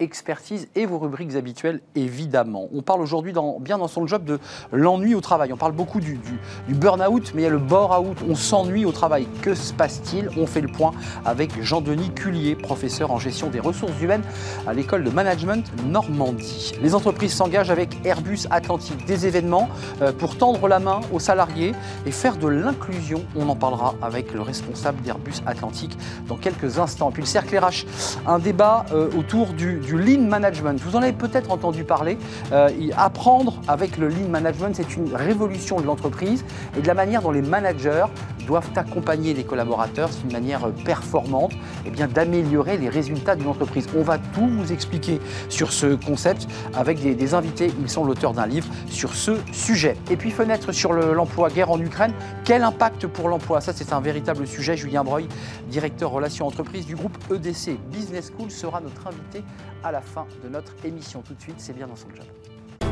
expertise et vos rubriques habituelles, évidemment. On parle aujourd'hui, bien dans son job, de l'ennui au travail. On parle beaucoup du, burn-out, mais il y a le bore-out. On s'ennuie au travail. Que se passe-t-il? On fait le point avec Jean-Denis Cullier, professeur en gestion des ressources humaines à l'école de management Normandie. Les entreprises s'engagent avec Airbus Atlantique, des événements euh, pour tendre la main aux salariés et faire de l'inclusion. On en parlera avec le responsable d'Airbus Atlantique dans quelques instants. Puis le cercle RH, un débat euh, autour du du lean management. Vous en avez peut-être entendu parler. Euh, apprendre avec le lean management, c'est une révolution de l'entreprise et de la manière dont les managers doivent accompagner les collaborateurs, c'est une manière performante et eh bien, d'améliorer les résultats d'une entreprise. On va tout vous expliquer sur ce concept avec des, invités. Ils sont l'auteur d'un livre sur ce sujet. Et puis fenêtre sur l'emploi, guerre en Ukraine. Quel impact pour l'emploi? Ça, c'est un véritable sujet. Julien Breuil, directeur relations entreprises du groupe EDC Business School, sera notre invité à la fin de notre émission. Tout de suite, c'est bien dans son job.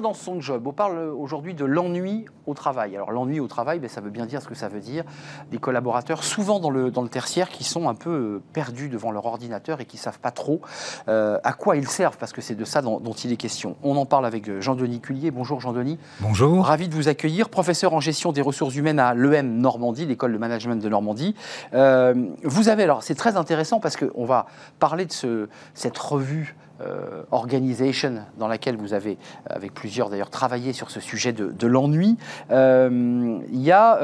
Dans son job. On parle aujourd'hui de l'ennui au travail. Alors l'ennui au travail, ben, ça veut bien dire ce que ça veut dire. Des collaborateurs, souvent dans le, dans le tertiaire, qui sont un peu euh, perdus devant leur ordinateur et qui ne savent pas trop euh, à quoi ils servent, parce que c'est de ça dont, il est question. On en parle avec euh, Jean-Denis Cullier. Bonjour Jean-Denis. Bonjour. Ravi de vous accueillir, professeur en gestion des ressources humaines à l'EM Normandie, l'école de management de Normandie. vous avez, alors c'est très intéressant parce qu'on va parler de ce, cette revue euh, organisation dans laquelle vous avez, euh, avec plusieurs d'ailleurs, travaillé sur ce sujet de, l'ennui. Euh, il y, a,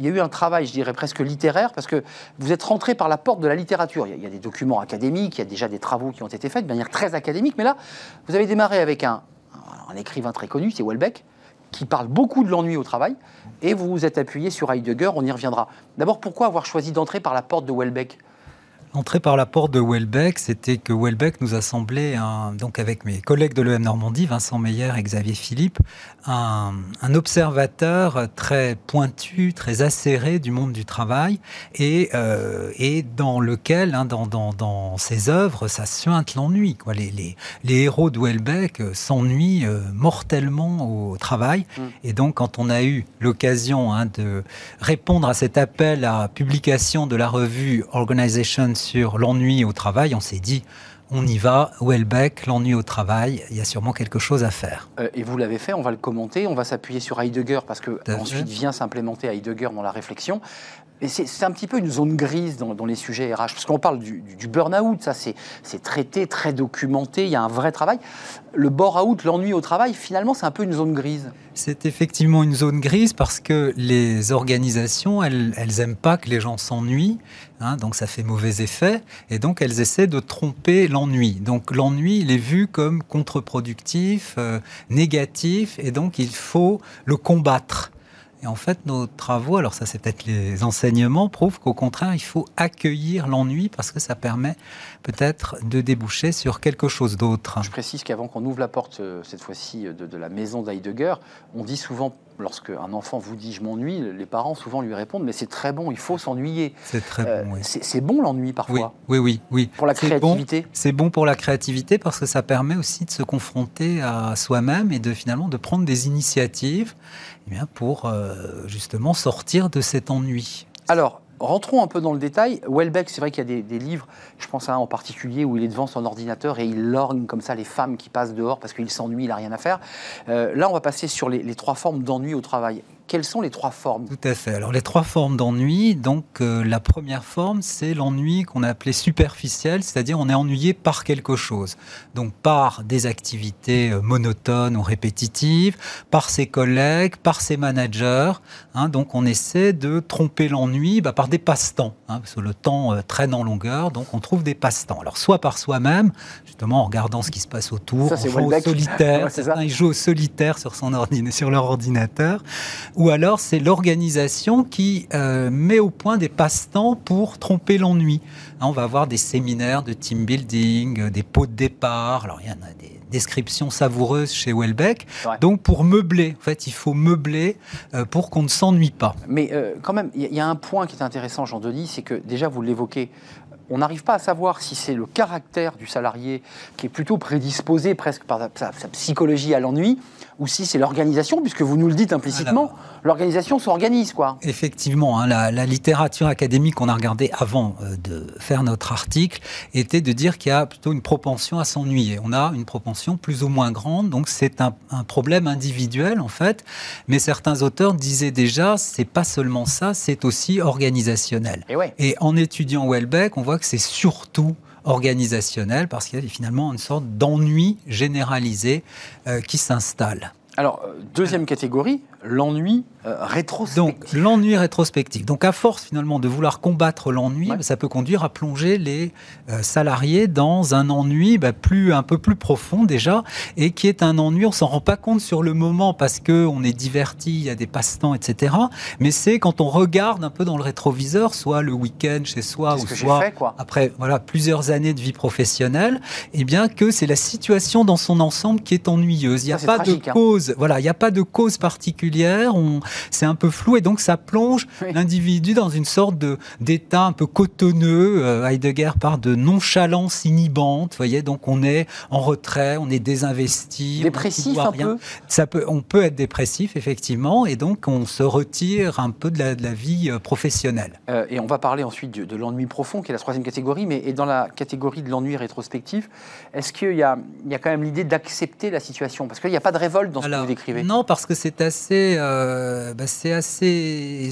y a eu un travail, je dirais presque littéraire, parce que vous êtes rentré par la porte de la littérature. Il y, a, des documents académiques, il y a déjà des travaux qui ont été faits de manière très académique, mais là, vous avez démarré avec un, un écrivain très connu, c'est Welbeck, qui parle beaucoup de l'ennui au travail, et vous vous êtes appuyé sur Heidegger, on y reviendra. D'abord, pourquoi avoir choisi d'entrer par la porte de Welbeck? Entrer par la porte de Welbeck, c'était que Welbeck nous a semblé, un, donc avec mes collègues de l'EM Normandie, Vincent Meyer et Xavier Philippe, un, observateur très pointu, très acéré du monde du travail et, euh, et dans lequel, hein, dans, dans, dans, ses œuvres, ça suinte l'ennui. Les, les, les, héros de Welbeck euh, s'ennuient euh, mortellement au travail. Mm. Et donc, quand on a eu l'occasion hein, de répondre à cet appel à publication de la revue Organization sur l'ennui au travail, on s'est dit, on y va, Welbeck, l'ennui au travail, il y a sûrement quelque chose à faire. Euh, et vous l'avez fait, on va le commenter, on va s'appuyer sur Heidegger parce que ensuite vient s'implémenter Heidegger dans la réflexion. C'est un petit peu une zone grise dans, les sujets RH, parce qu'on parle du, burn-out, ça c'est traité, très documenté, il y a un vrai travail. Le bore-out, l'ennui au travail, finalement c'est un peu une zone grise. C'est effectivement une zone grise parce que les organisations, elles, elles aiment pas que les gens s'ennuient, hein, donc ça fait mauvais effet, et donc elles essaient de tromper l'ennui. Donc l'ennui, il est vu comme contre-productif, euh, négatif, et donc il faut le combattre. Et en fait, nos travaux, alors ça c'est peut-être les enseignements, prouvent qu'au contraire, il faut accueillir l'ennui parce que ça permet peut-être de déboucher sur quelque chose d'autre. Je précise qu'avant qu'on ouvre la porte, euh, cette fois-ci, de, de la maison d'Heidegger, on dit souvent lorsque un enfant vous dit je m'ennuie, les parents souvent lui répondent mais c'est très bon, il faut s'ennuyer. C'est très bon. Euh, oui. C'est bon l'ennui parfois. Oui, oui, oui. Pour la créativité. c'est bon pour la créativité parce que ça permet aussi de se confronter à soi-même et de finalement de prendre des initiatives eh bien, pour euh, justement sortir de cet ennui. Alors, Rentrons un peu dans le détail. Welbeck, c'est vrai qu'il y a des, livres, je pense à un en particulier, où il est devant son ordinateur et il lorgne comme ça les femmes qui passent dehors parce qu'il s'ennuie, il n'a rien à faire. Euh, là, on va passer sur les trois formes d'ennui au travail. Quelles sont les trois formes Tout à fait. Alors les trois formes d'ennui, donc euh, la première forme, c'est l'ennui qu'on a appelé superficiel, c'est-à-dire on est ennuyé par quelque chose. Donc par des activités euh, monotones ou répétitives, par ses collègues, par ses managers. Hein. donc on essaie de tromper l'ennui bah, par des passe-temps, hein, parce que le temps euh, traîne en longueur, donc on trouve des passe-temps. Alors soit par soi-même, justement en regardant ce qui se passe autour, Ça, on joue au solitaire, certains ils jouent au solitaire sur, son sur leur ordinateur. Ou alors c'est l'organisation qui euh, met au point des passe-temps pour tromper l'ennui. Hein, on va avoir des séminaires de team building, euh, des pots de départ. Alors il y en a des descriptions savoureuses chez Welbeck. Donc pour meubler, en fait, il faut meubler euh, pour qu'on ne s'ennuie pas. Mais quand même, il y, a un point qui est intéressant, Jean-Denis, c'est que déjà vous l'évoquez, on n'arrive pas à savoir si c'est le caractère du salarié qui est plutôt prédisposé presque par sa, psychologie à l'ennui, ou si c'est l'organisation, puisque vous nous le dites implicitement, l'organisation s'organise. quoi. Effectivement, hein, la, littérature académique qu'on a regardée avant euh, de faire notre article était de dire qu'il y a plutôt une propension à s'ennuyer. On a une propension plus ou moins grande, donc c'est un, problème individuel en fait, mais certains auteurs disaient déjà, c'est pas seulement ça, c'est aussi organisationnel. Et, ouais. Et en étudiant Welbeck, on voit que c'est surtout organisationnel parce qu'il y a finalement une sorte d'ennui généralisé euh, qui s'installe. Alors, euh, deuxième catégorie, l'ennui euh, rétrospectif. Donc l'ennui rétrospectif. Donc à force finalement de vouloir combattre l'ennui, ça peut conduire à plonger les euh, salariés dans un ennui bah, plus un peu plus profond déjà, et qui est un ennui. On s'en rend pas compte sur le moment parce que on est diverti, il y a des passe-temps, etc. Mais c'est quand on regarde un peu dans le rétroviseur, soit le week-end chez soi ou soit après voilà plusieurs années de vie professionnelle, et eh bien que c'est la situation dans son ensemble qui est ennuyeuse. Il n'y a pas de hein. Cause. Voilà, il n'y a pas de cause particulière. C'est un peu flou et donc ça plonge l'individu dans une sorte d'état un peu cotonneux. Euh, Heidegger parle de nonchalance inhibante. Vous voyez, donc on est en retrait, on est désinvesti, dépressif un peu. Ça peut, on peut être dépressif effectivement et donc on se retire un peu de la, de la vie euh, professionnelle. Euh, et on va parler ensuite de, l'ennui profond qui est la troisième catégorie, mais et dans la catégorie de l'ennui rétrospectif, est-ce qu'il y a, il y a quand même l'idée d'accepter la situation? Parce qu'il n'y a pas de révolte dans ce vous décrivez? Non, parce que c'est assez euh, bah, c'est assez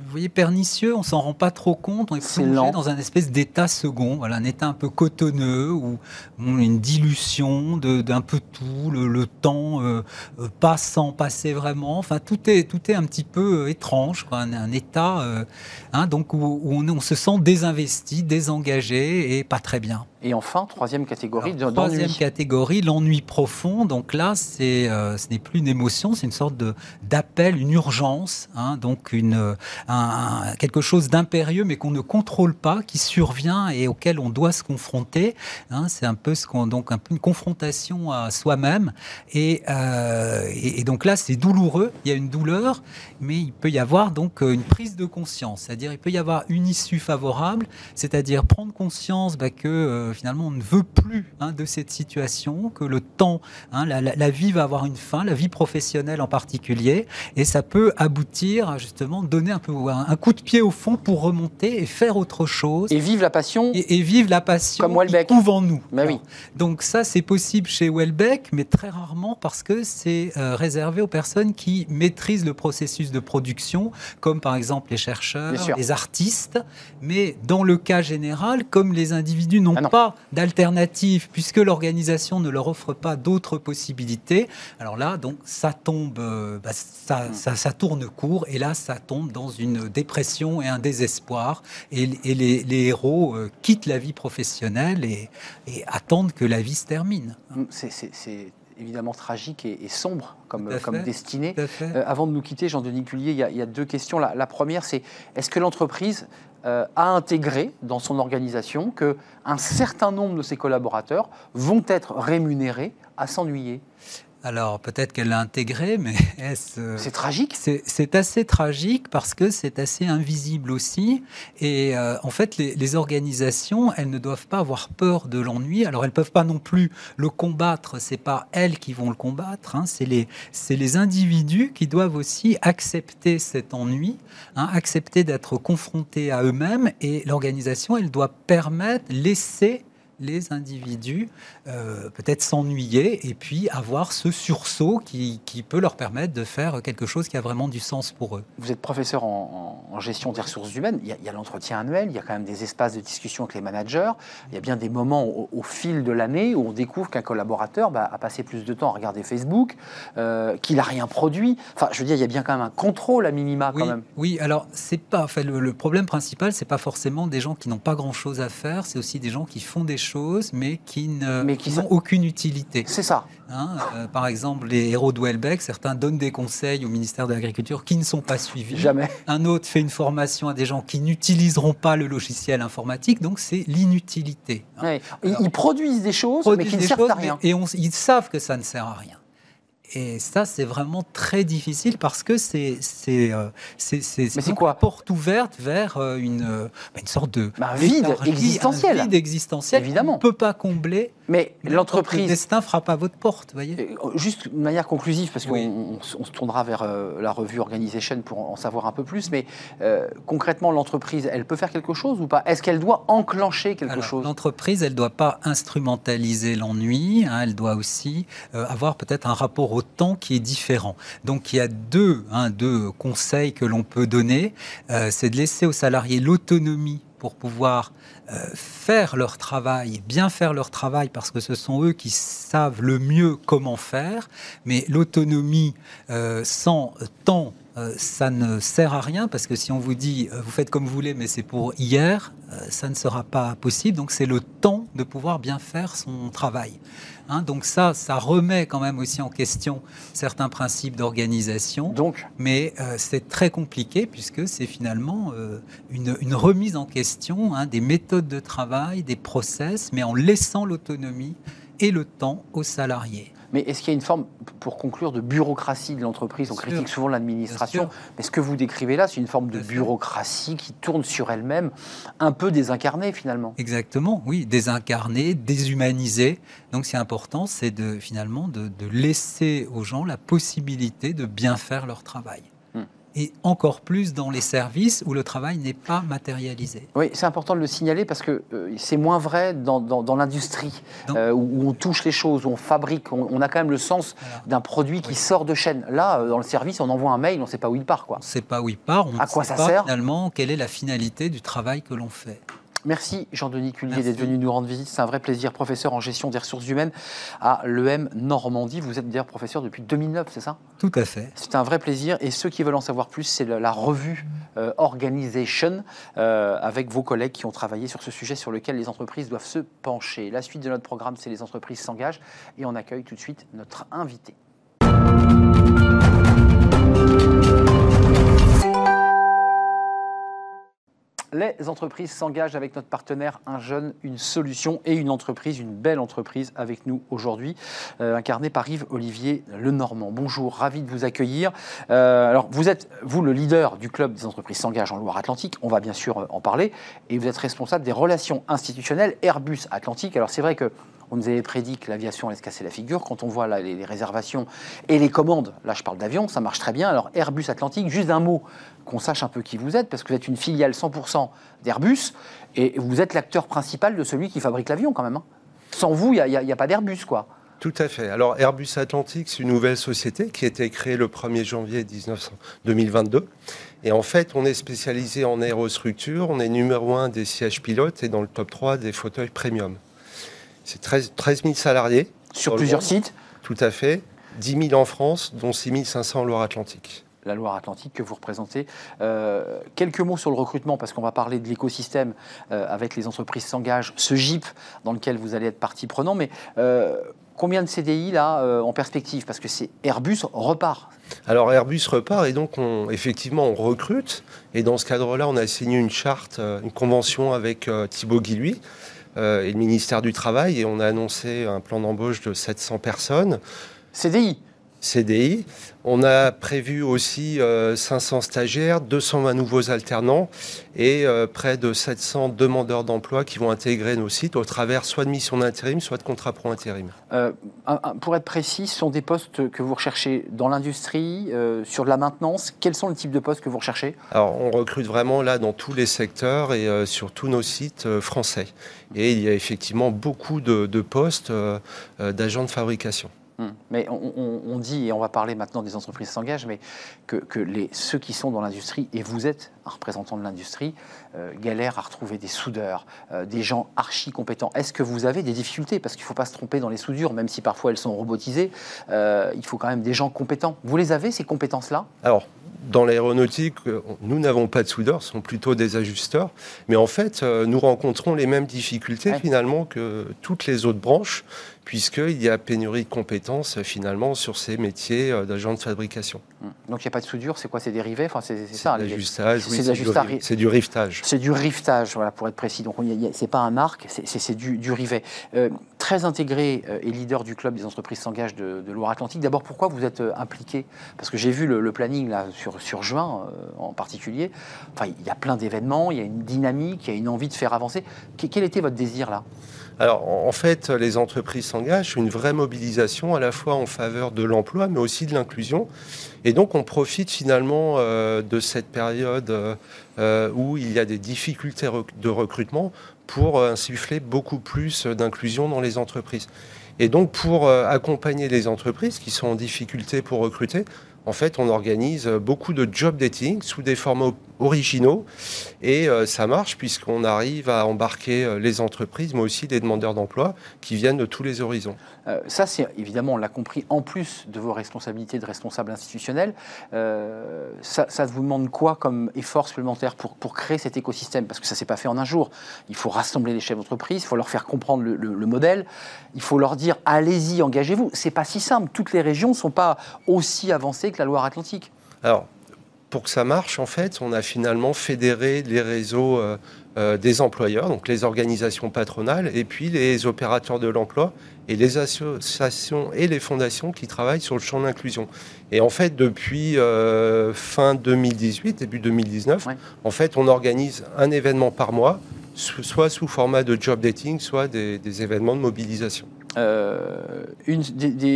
vous voyez, pernicieux, on s'en rend pas trop compte, on est plongé dans un espèce d'état second, voilà, un état un peu cotonneux, où on a une dilution d'un peu tout, le, temps euh, euh, passe sans passer vraiment, enfin tout est, tout est un petit peu euh, étrange, Un, état hein, donc où, on, se sent désinvesti, désengagé et pas très bien. Et enfin, troisième catégorie d'ennui. Troisième catégorie, l'ennui profond. Donc là, c'est, ce n'est plus une émotion, c'est une sorte de, d'appel, une urgence, hein, donc une, quelque chose d'impérieux mais qu'on ne contrôle pas, qui survient et auquel on doit se confronter. Hein. c'est un peu ce qu'on donc un peu une confrontation à soi-même euh, et, et, donc là c'est douloureux. Il y a une douleur, mais il peut y avoir donc une prise de conscience, c'est-à-dire il peut y avoir une issue favorable, c'est-à-dire prendre conscience bah, que euh, finalement on ne veut plus hein, de cette situation, que le temps, hein, la, la, vie va avoir une fin, la vie professionnelle en particulier, et ça peut aboutir à justement donner un peu un, coup de pied au fond pour remonter et faire autre chose. Et vivre la passion. Et, vivre la passion comme Welbeck. en nous. Mais oui. Donc ça, c'est possible chez Welbeck, mais très rarement parce que c'est euh, réservé aux personnes qui maîtrisent le processus de production, comme par exemple les chercheurs, les artistes. Mais dans le cas général, comme les individus n'ont ah pas d'alternative, puisque l'organisation ne leur offre pas d'autres possibilités, alors là, donc ça tombe, euh, bah, ça, hmm. ça, ça tourne court, et là, ça tombe dans une dépression et un désespoir. Et, les, héros euh, quittent la vie professionnelle et, attendent que la vie se termine. Mm, c'est évidemment tragique et, sombre comme, comme destinée. Euh, avant de nous quitter, Jean-Denis Cullier, il y, a, deux questions. La, première, c'est est-ce que l'entreprise euh, a intégré dans son organisation que un certain nombre de ses collaborateurs vont être rémunérés à s'ennuyer? Alors peut-être qu'elle l'a intégré, mais est-ce... Euh, c'est tragique? C'est assez tragique parce que c'est assez invisible aussi. Et euh, en fait, les, organisations, elles ne doivent pas avoir peur de l'ennui. Alors elles peuvent pas non plus le combattre. C'est pas elles qui vont le combattre. Hein. C'est les, les individus qui doivent aussi accepter cet ennui, hein, accepter d'être confrontés à eux-mêmes. Et l'organisation, elle doit permettre, laisser les individus euh, peut-être s'ennuyer et puis avoir ce sursaut qui, peut leur permettre de faire quelque chose qui a vraiment du sens pour eux. Vous êtes professeur en, gestion des ressources humaines, il y a, l'entretien annuel, il y a quand même des espaces de discussion avec les managers, il y a bien des moments au, fil de l'année où on découvre qu'un collaborateur bah, a passé plus de temps à regarder Facebook, euh, qu'il n'a rien produit. Enfin, je veux dire, il y a bien quand même un contrôle à minima oui, quand même. Oui, alors c'est pas, enfin, le, le problème principal, c'est pas forcément des gens qui n'ont pas grand-chose à faire, c'est aussi des gens qui font des choses choses, mais qui n'ont aucune utilité. C'est ça. Hein, euh, par exemple, les héros de Welbeck, certains donnent des conseils au ministère de l'Agriculture qui ne sont pas suivis. Jamais. Un autre fait une formation à des gens qui n'utiliseront pas le logiciel informatique, donc c'est l'inutilité. Hein. ils produisent des choses, mais qui ne servent à rien. et ils savent que ça ne sert à rien. Et ça, c'est vraiment très difficile parce que c'est c'est euh, c'est une porte ouverte vers euh, une, euh, une sorte de bah, vide existentiel. Un vide existentiel. Évidemment. On ne peut pas combler. Mais l'entreprise. Le destin frappe à votre porte, voyez. Juste de manière conclusive, parce qu'on on, se tournera vers la revue Organization pour en savoir un peu plus. Mais concrètement, l'entreprise, elle peut faire quelque chose ou pas? Est-ce qu'elle doit enclencher quelque chose? L'entreprise, elle ne doit pas instrumentaliser l'ennui. Hein, elle doit aussi avoir peut-être un rapport au temps qui est différent. Donc il y a deux, hein, deux conseils que l'on peut donner. Euh, c'est de laisser aux salariés l'autonomie pour pouvoir euh, faire leur travail, bien faire leur travail, parce que ce sont eux qui savent le mieux comment faire. Mais l'autonomie euh, sans temps, ça ne sert à rien, parce que si on vous dit vous faites comme vous voulez, mais c'est pour hier, ça ne sera pas possible. Donc c'est le temps de pouvoir bien faire son travail. Hein, donc ça, ça remet quand même aussi en question certains principes d'organisation. Donc, mais euh, c'est très compliqué puisque c'est finalement euh, une, remise en question hein, des méthodes de travail, des process, mais en laissant l'autonomie et le temps aux salariés. Mais est-ce qu'il y a une forme, pour conclure, de bureaucratie de l'entreprise? On critique souvent l'administration, mais ce que vous décrivez là, c'est une forme de bureaucratie qui tourne sur elle-même, un peu désincarnée finalement. Exactement, oui, désincarnée, déshumanisée. Donc c'est important, c'est de finalement de laisser aux gens la possibilité de bien faire leur travail et encore plus dans les services où le travail n'est pas matérialisé. Oui, c'est important de le signaler parce que euh, c'est moins vrai dans, dans, l'industrie euh, où on touche les choses, où on fabrique, on, a quand même le sens d'un produit qui sort de chaîne. Là, euh, dans le service, on envoie un mail, on ne sait pas où il part. Quoi. On ne sait pas où il part, on à quoi sait ça pas sert finalement quelle est la finalité du travail que l'on fait. Merci Jean-Denis Cullier d'être venu nous rendre visite. C'est un vrai plaisir, professeur en gestion des ressources humaines à l'EM Normandie. Vous êtes d'ailleurs professeur depuis 2009, c'est ça? Tout à fait. C'est un vrai plaisir. Et ceux qui veulent en savoir plus, c'est la revue euh, Organization euh, avec vos collègues qui ont travaillé sur ce sujet sur lequel les entreprises doivent se pencher. La suite de notre programme, c'est les entreprises s'engagent. Et on accueille tout de suite notre invité. Les entreprises s'engagent avec notre partenaire Un jeune, une solution et une entreprise, une belle entreprise avec nous aujourd'hui, euh, incarnée par Yves Olivier Lenormand. Bonjour, ravi de vous accueillir. Euh, alors, vous êtes, vous, le leader du club des entreprises s'engagent en Loire-Atlantique, on va bien sûr euh, en parler, et vous êtes responsable des relations institutionnelles Airbus Atlantique. Alors, c'est vrai que on nous avait prédit que l'aviation allait se casser la figure. Quand on voit les, réservations et les commandes, là je parle d'avion, ça marche très bien. Alors Airbus Atlantique, juste un mot, qu'on sache un peu qui vous êtes, parce que vous êtes une filiale 100% d'Airbus, et vous êtes l'acteur principal de celui qui fabrique l'avion quand même. Hein. Sans vous, il n'y a, pas d'Airbus, quoi. Tout à fait. Alors Airbus Atlantique, c'est une nouvelle société qui a été créée le 1er janvier 2022. Et en fait, on est spécialisé en aérostructure, on est numéro un des sièges pilotes et dans le top 3 des fauteuils premium. C'est 13, 000 salariés. Sur, plusieurs sites Tout à fait. 10 000 en France, dont 6 500 en Loire-Atlantique la Loire-Atlantique que vous représentez. Euh, quelques mots sur le recrutement, parce qu'on va parler de l'écosystème euh, avec les entreprises s'engagent, ce GIP dans lequel vous allez être partie prenant, mais euh, combien de CDI là en perspective? Parce que c'est Airbus repart. Alors Airbus repart et donc on, effectivement on recrute et dans ce cadre-là on a signé une charte, une convention avec Thibaut Guilluy et le ministère du Travail et on a annoncé un plan d'embauche de 700 personnes. CDI CDI. On a prévu aussi 500 euh, stagiaires, 220 nouveaux alternants et euh, près de 700 demandeurs d'emploi qui vont intégrer nos sites au travers soit de missions d'intérim, soit de contrats pro intérim. Euh, pour être précis, ce sont des postes que vous recherchez dans l'industrie, sur de la maintenance. Quels sont les types de postes que vous recherchez? Alors, on recrute vraiment là dans tous les secteurs et sur tous nos sites français. Et il y a effectivement beaucoup de, postes d'agents de fabrication. Hmm. Mais on, dit, et on va parler maintenant des entreprises qui s'engagent, mais que, les, ceux qui sont dans l'industrie, et vous êtes un représentant de l'industrie, euh, galèrent à retrouver des soudeurs, euh, des gens archi compétents. Est-ce que vous avez des difficultés? Parce qu'il ne faut pas se tromper dans les soudures, même si parfois elles sont robotisées, euh, il faut quand même des gens compétents. Vous les avez, ces compétences-là? Alors, dans l'aéronautique, nous n'avons pas de soudeurs, ce sont plutôt des ajusteurs. Mais en fait, nous rencontrons les mêmes difficultés finalement que toutes les autres branches puisqu'il y a pénurie de compétences finalement sur ces métiers euh, d'agent de fabrication. Hum. Donc il n'y a pas de soudure, c'est quoi C'est dérivé enfin, C'est ça L'ajustage, oui, c'est du, riftage. C'est du riftage, voilà, pour être précis. Donc c'est pas un arc, c'est du, du, rivet. Euh, très intégré euh, et leader du club des entreprises s'engagent de, de Loire-Atlantique. D'abord, pourquoi vous êtes impliqué? Parce que j'ai vu le, planning là, sur, sur juin en particulier. Enfin, il y a plein d'événements, il y a une dynamique, il y a une envie de faire avancer. Quel était votre désir là? Alors, en fait, les entreprises s'engagent, une vraie mobilisation à la fois en faveur de l'emploi, mais aussi de l'inclusion. Et donc, on profite finalement euh, de cette période euh, où il y a des difficultés de recrutement pour insuffler beaucoup plus d'inclusion dans les entreprises. Et donc, pour euh, accompagner les entreprises qui sont en difficulté pour recruter, en fait, on organise beaucoup de job dating sous des formats originaux. Et euh, ça marche puisqu'on arrive à embarquer euh, les entreprises, mais aussi des demandeurs d'emploi qui viennent de tous les horizons. Euh, ça, c'est évidemment, on l'a compris, en plus de vos responsabilités de responsable institutionnel. ça, ça, vous demande quoi comme effort supplémentaire pour, pour créer cet écosystème? Parce que ça ne s'est pas fait en un jour. Il faut rassembler les chefs d'entreprise, il faut leur faire comprendre le, le, modèle, il faut leur dire allez-y, engagez-vous. C'est pas si simple. Toutes les régions ne sont pas aussi avancées que la Loire-Atlantique. Alors, pour que ça marche, en fait, on a finalement fédéré les réseaux euh, euh, des employeurs, donc les organisations patronales, et puis les opérateurs de l'emploi et les associations et les fondations qui travaillent sur le champ de l'inclusion. Et en fait, depuis euh, fin 2018, début 2019, en fait, on organise un événement par mois, soit sous format de job dating, soit des événements de mobilisation. Euh,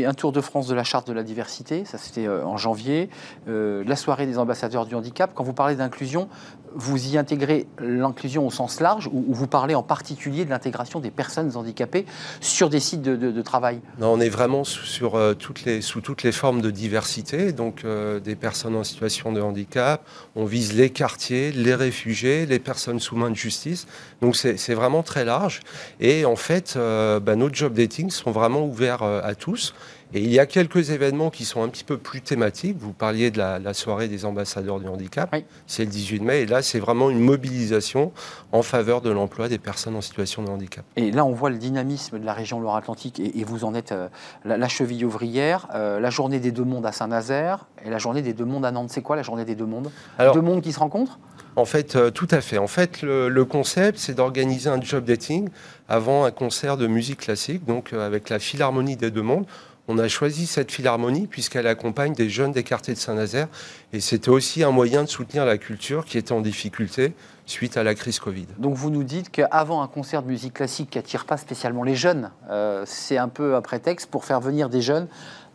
un tour de France de la charte de la diversité, ça c'était euh, en janvier, euh, la soirée des ambassadeurs du handicap. Quand vous parlez d'inclusion, vous y intégrez l'inclusion au sens large ou, vous parlez en particulier de l'intégration des personnes handicapées sur des sites de, travail? Non, on est vraiment sur, toutes les, sous toutes les formes de diversité, donc des personnes en situation de handicap. On vise les quartiers, les réfugiés, les personnes sous main de justice. Donc c'est vraiment très large. Et en fait, bah, notre job dating sont vraiment ouverts euh, à tous. Et il y a quelques événements qui sont un petit peu plus thématiques. Vous parliez de la, soirée des ambassadeurs du handicap. C'est le 18 mai. Et là, c'est vraiment une mobilisation en faveur de l'emploi des personnes en situation de handicap. Et là, on voit le dynamisme de la région Loire-Atlantique. Et, vous en êtes euh, la, cheville ouvrière. Euh, la journée des deux mondes à Saint-Nazaire et la journée des deux mondes à Nantes. C'est quoi la journée des deux mondes? Alors, Deux mondes qui se rencontrent? en fait, euh, tout à fait. En fait, le, concept, c'est d'organiser un job dating avant un concert de musique classique, donc avec la Philharmonie des Deux Mondes. On a choisi cette philharmonie puisqu'elle accompagne des jeunes des quartiers de Saint-Nazaire et c'était aussi un moyen de soutenir la culture qui était en difficulté suite à la crise Covid. Donc vous nous dites qu'avant un concert de musique classique qui attire pas spécialement les jeunes, euh, c'est un peu un prétexte pour faire venir des jeunes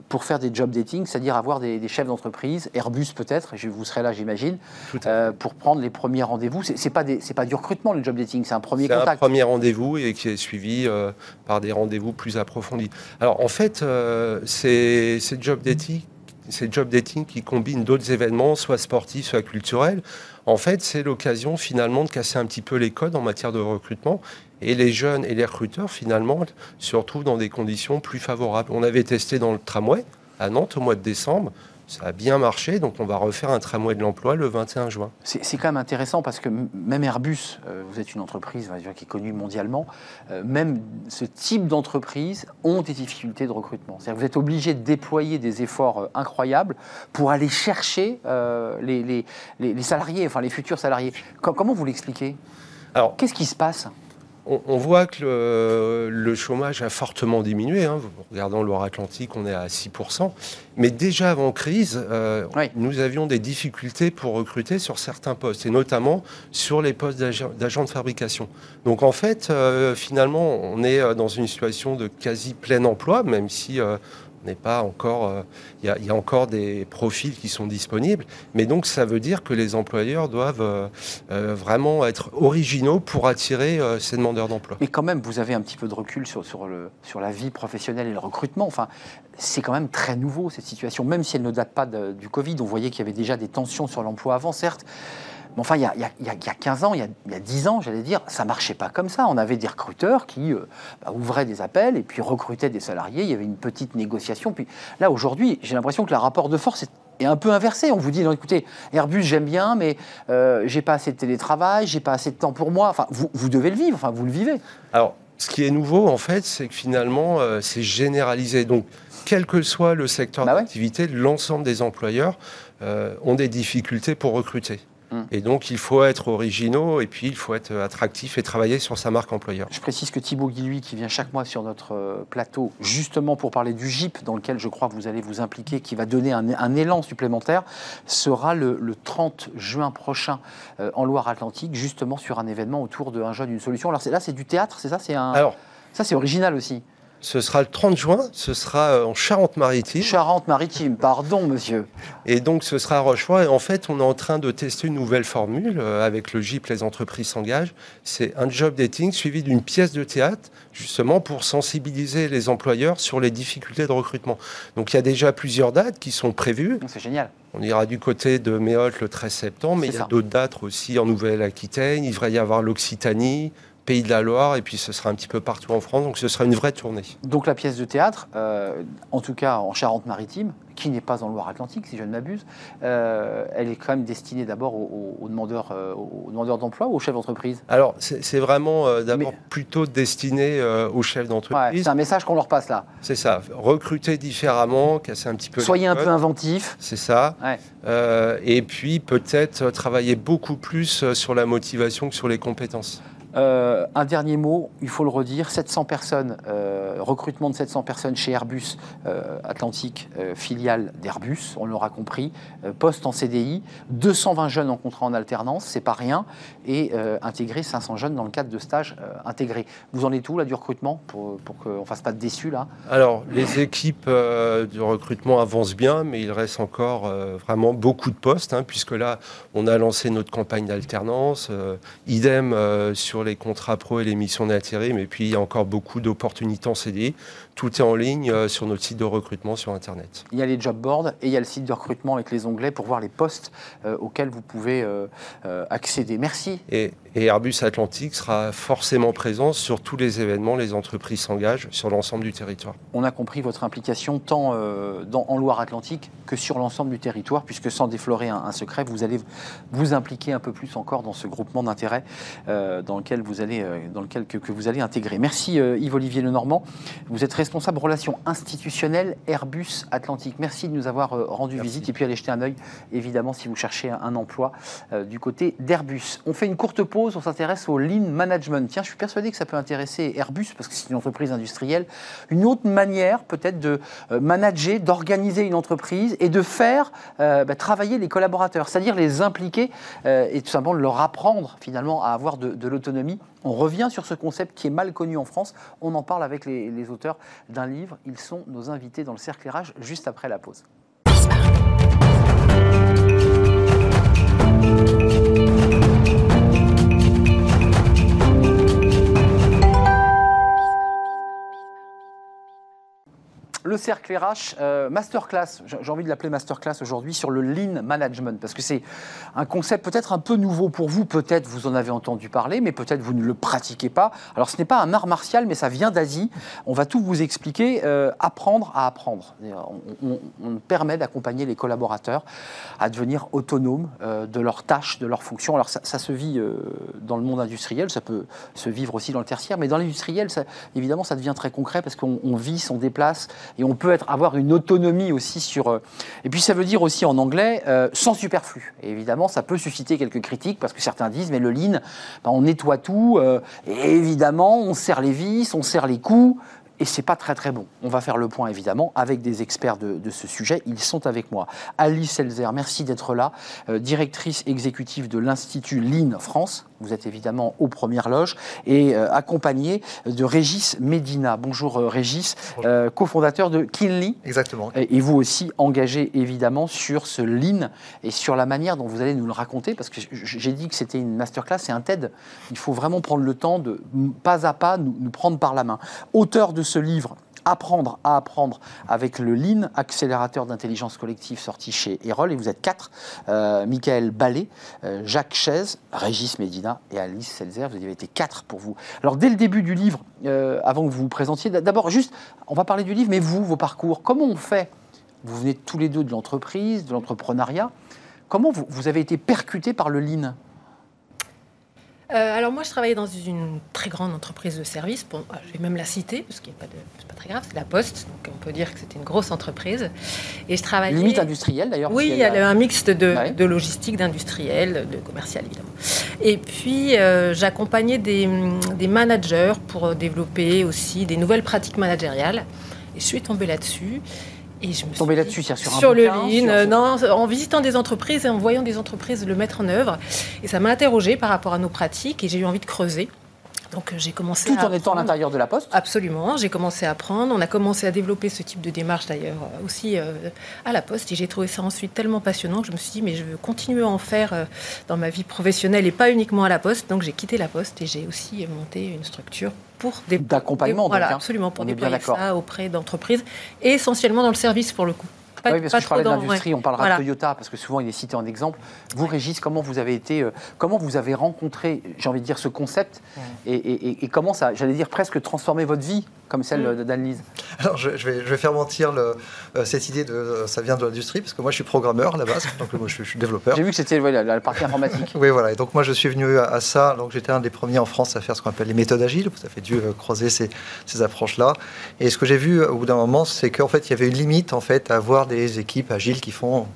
pour faire des job dating, c'est-à-dire avoir des, chefs d'entreprise, Airbus peut-être, vous serez là j'imagine, euh, pour prendre les premiers rendez-vous. C'est pas, pas du recrutement le job dating, c'est un premier contact. C'est un premier rendez-vous et qui est suivi euh, par des rendez-vous plus approfondis. Alors en fait, euh, c'est job dating c'est job dating qui combine d'autres événements, soit sportifs, soit culturels. En fait, c'est l'occasion finalement de casser un petit peu les codes en matière de recrutement et les jeunes et les recruteurs, finalement, se retrouvent dans des conditions plus favorables. On avait testé dans le tramway à Nantes au mois de décembre. Ça a bien marché, donc on va refaire un tramway de l'emploi le 21 juin. C'est quand même intéressant parce que même Airbus, euh, vous êtes une entreprise qui est connue mondialement, euh, même ce type d'entreprise ont des difficultés de recrutement. C'est-à-dire que vous êtes obligé de déployer des efforts euh, incroyables pour aller chercher les, les, les, salariés, enfin les futurs salariés. comment vous l'expliquez? Alors, qu'est-ce qui se passe? On, voit que le, chômage a fortement diminué. Hein. Regardant Loire-Atlantique, on est à 6%. Mais déjà avant crise, euh, nous avions des difficultés pour recruter sur certains postes, et notamment sur les postes d'agents de fabrication. Donc en fait, euh, finalement, on est euh, dans une situation de quasi plein emploi, même si n'est pas encore. euh, Il y, a- encore des profils qui sont disponibles, mais donc ça veut dire que les employeurs doivent euh, euh, vraiment être originaux pour attirer ces demandeurs d'emploi. Mais quand même, vous avez un petit peu de recul sur, sur, le, sur la vie professionnelle et le recrutement. Enfin, c'est quand même très nouveau cette situation, même si elle ne date pas de- du Covid. On voyait qu'il y avait déjà des tensions sur l'emploi avant, certes. Mais enfin, il y a, il y a- il y a- il y a 15 ans, il y a, il y a 10 ans, j'allais dire, ça marchait pas comme ça. On avait des recruteurs qui euh, bah, ouvraient des appels et puis recrutaient des salariés. Il y avait une petite négociation. Puis là, aujourd'hui, j'ai l'impression que le rapport de force est est un peu inversé. On vous dit, non, écoutez, Airbus, j'aime bien, mais euh, j'ai pas assez de télétravail, j'ai pas assez de temps pour moi. Enfin, vous, vous devez le vivre, enfin, vous le vivez. Alors, ce qui est nouveau, en fait, c'est que finalement, euh, c'est généralisé. Donc, quel que soit le secteur Bah ouais. d'activité, l'ensemble des employeurs euh, ont des difficultés pour recruter. Hum. Et donc, il faut être originaux et puis il faut être attractif et travailler sur sa marque employeur. Je précise que Thibaut Guilluy, qui vient chaque mois sur notre euh, plateau, justement pour parler du GIP, dans lequel je crois que vous allez vous impliquer, qui va donner un, un élan supplémentaire, sera le, le 30 juin prochain euh, en Loire-Atlantique, justement sur un événement autour de Un jeune, une solution. Alors là, c'est du théâtre, c'est ça? C'est un... Alors, Ça, c'est original aussi. Ce sera le 30 juin, ce sera euh, en Charente-Maritime. Charente-Maritime, pardon, monsieur. Et donc, ce sera à Rochefort. Et en fait, on est en train de tester une nouvelle formule euh, avec le GIP Les entreprises s'engagent. C'est un job dating suivi d'une pièce de théâtre, justement pour sensibiliser les employeurs sur les difficultés de recrutement. Donc, il y a déjà plusieurs dates qui sont prévues. C'est génial. On ira du côté de Méholt le 13 septembre, mais il y a d'autres dates aussi en Nouvelle-Aquitaine. Il devrait y avoir l'Occitanie, Pays de la Loire, et puis ce sera un petit peu partout en France. Donc, ce sera une vraie tournée. Donc la pièce de théâtre, euh, en tout cas en Charente-Maritime, qui n'est pas en Loire-Atlantique, si je ne m'abuse, euh, elle est quand même destinée d'abord aux, demandeurs, euh, aux demandeurs d'emploi ou aux chefs d'entreprise? Alors, c'est vraiment euh, d'abord Mais- plutôt destiné aux chefs Ouais, d'entreprise. C'est un message qu'on leur passe là. C'est ça, recruter différemment, casser un petit peu. Soyez un peu inventif. C'est ça. Ouais. Et puis peut-être travailler beaucoup plus sur la motivation que sur les compétences. Euh, un dernier mot, il faut le redire, 700 personnes, euh, recrutement de 700 personnes chez Airbus euh, Atlantique, filiale d'Airbus, on l'aura compris, poste en CDI, 220 jeunes en contrat en alternance, c'est pas rien, et intégrer 500 jeunes dans le cadre de stages intégrés. Vous en êtes où là du recrutement pour, qu'on fasse pas de déçus là? Alors, les équipes de recrutement avancent bien, mais il reste encore vraiment beaucoup de postes, hein, puisque là, on a lancé notre campagne d'alternance, idem sur les contrats pro et les missions d'intérim, et puis il y a encore beaucoup d'opportunités en CDI. Tout est en ligne euh, sur notre site de recrutement sur Internet. Il y a les job boards et il y a le site de recrutement avec les onglets pour voir les postes euh, auxquels vous pouvez euh, accéder. Merci Et, et Airbus Atlantique sera forcément présent sur tous les événements, les entreprises s'engagent sur l'ensemble du territoire. on a compris votre implication tant dans, en Loire-Atlantique que sur l'ensemble du territoire, puisque sans déflorer un, un secret, vous allez vous impliquer un peu plus encore dans ce groupement d'intérêts dans lequel vous allez, euh, dans lequel que, que vous allez intégrer. Merci euh, Yves-Olivier Lenormand. Vous êtes responsable relations institutionnelles Airbus Atlantique. Merci de nous avoir euh, rendu Merci. visite et puis allez jeter un œil, évidemment, si vous cherchez un, un emploi euh, du côté d'Airbus. On fait une courte pause, on s'intéresse au lean management. Tiens, je suis persuadé que ça peut intéresser Airbus parce que c'est une entreprise industrielle. Une autre manière peut-être de manager, d'organiser une entreprise et de faire euh, bah, travailler les collaborateurs, c'est-à-dire les impliquer euh, et tout simplement leur apprendre finalement à avoir de, de l'autonomie. On revient sur ce concept qui est mal connu en France. On en parle avec les, auteurs d'un livre. Ils sont nos invités dans le cercle juste après la pause. Le cercle RH, euh, masterclass, j'ai envie de l'appeler masterclass aujourd'hui sur le lean management, parce que c'est un concept peut-être un peu nouveau pour vous, peut-être vous en avez entendu parler, mais peut-être vous ne le pratiquez pas. Alors ce n'est pas un art martial, mais ça vient d'Asie. On va tout vous expliquer, euh, apprendre à apprendre. On, permet d'accompagner les collaborateurs à devenir autonomes euh, de leurs tâches, de leurs fonctions. Alors ça, ça se vit dans le monde industriel, ça peut se vivre aussi dans le tertiaire, mais dans l'industriel, évidemment, ça devient très concret parce qu'on on vit, on déplace et on peut avoir une autonomie aussi sur. euh, et puis ça veut dire aussi en anglais euh, sans superflu. Et évidemment, ça peut susciter quelques critiques parce que certains disent mais le lean, on nettoie tout euh, et évidemment on serre les vis, on serre les coups. Et c'est pas très très bon. On va faire le point évidemment avec des experts de, ce sujet. Ils sont avec moi. Alice Elzer, merci d'être là, directrice exécutive de l'Institut Lean France. Vous êtes évidemment aux premières loges et euh, accompagné de Régis Medina. Bonjour euh, Régis, euh, cofondateur de Kinley. Exactement. Et, et vous aussi engagé évidemment sur ce lean et sur la manière dont vous allez nous le raconter parce que j'ai dit que c'était une masterclass et un TED. Il faut vraiment prendre le temps de pas à pas nous, nous prendre par la main. Auteur de ce livre. Apprendre à apprendre avec le Lean, accélérateur d'intelligence collective sorti chez Erol. Et vous êtes quatre euh, Michael Ballet, euh, Jacques Chaise, Régis Medina et Alice Selzer. Vous avez été quatre pour vous. Alors, dès le début du livre, euh, avant que vous vous présentiez, d'abord, juste, on va parler du livre, mais vous, vos parcours, comment on fait? Vous venez tous les deux de l'entreprise, de l'entrepreneuriat. Comment vous, vous avez été percuté par le Lean? Euh, alors moi, je travaillais dans une très grande entreprise de services. Bon, ah, je vais même la citer parce qu'il n'est pas, de- c'est pas très grave. C'est la Poste, donc on peut dire que c'était une grosse entreprise. Et je travaillais. Limite industrielle, d'ailleurs. Oui, il y avait un mixte de, Ouais. de logistique, d'industriel, de commercial évidemment. Et puis euh, j'accompagnais des, des managers pour développer aussi des nouvelles pratiques managériales. Et je suis tombée là-dessus. Et je me suis Tombée là-dessus, sur le lean, sur- euh, non, en visitant des entreprises et en voyant des entreprises le mettre en œuvre. Et ça m'a interrogée par rapport à nos pratiques et j'ai eu envie de creuser. Donc euh, j'ai commencé Tout à en étant à l'intérieur de la Poste Absolument, j'ai commencé à apprendre. On a commencé à développer ce type de démarche d'ailleurs euh, aussi euh, à la Poste. Et j'ai trouvé ça ensuite tellement passionnant que je me suis dit, mais je veux continuer à en faire euh, dans ma vie professionnelle et pas uniquement à la Poste. Donc j'ai quitté la Poste et j'ai aussi monté une structure pour des d'accompagnement. donc, voilà, hein. absolument, pour On déployer ça auprès d'entreprise et essentiellement dans le service pour le coup. Pas- oui, parce pas que je parlais de dans- l'industrie, ouais. on parlera Voilà. de Toyota, parce que souvent il est cité en exemple. Vous, Régis, comment vous avez été, euh, comment vous avez rencontré, j'ai envie de dire, ce concept, et- et comment ça, j'allais dire, presque transformé votre vie, comme celle Mm. de d'Anne-Lise Alors, je, je vais, je vais faire mentir le- euh, cette idée de euh, ça vient de l'industrie, parce que moi, je suis programmeur à la base, donc moi, je, suis- je suis développeur. J'ai vu que c'était ouais, la, la partie informatique. Oui, voilà. Et donc, moi, je suis venu à, à ça. Donc, j'étais un des premiers en France à faire ce qu'on appelle les méthodes agiles. Vous avez dû euh, croiser ces, ces approches-là. Et ce que j'ai vu euh, au bout d'un moment, c'est qu'en fait, il y avait une limite en fait à avoir des équipes agiles qui font,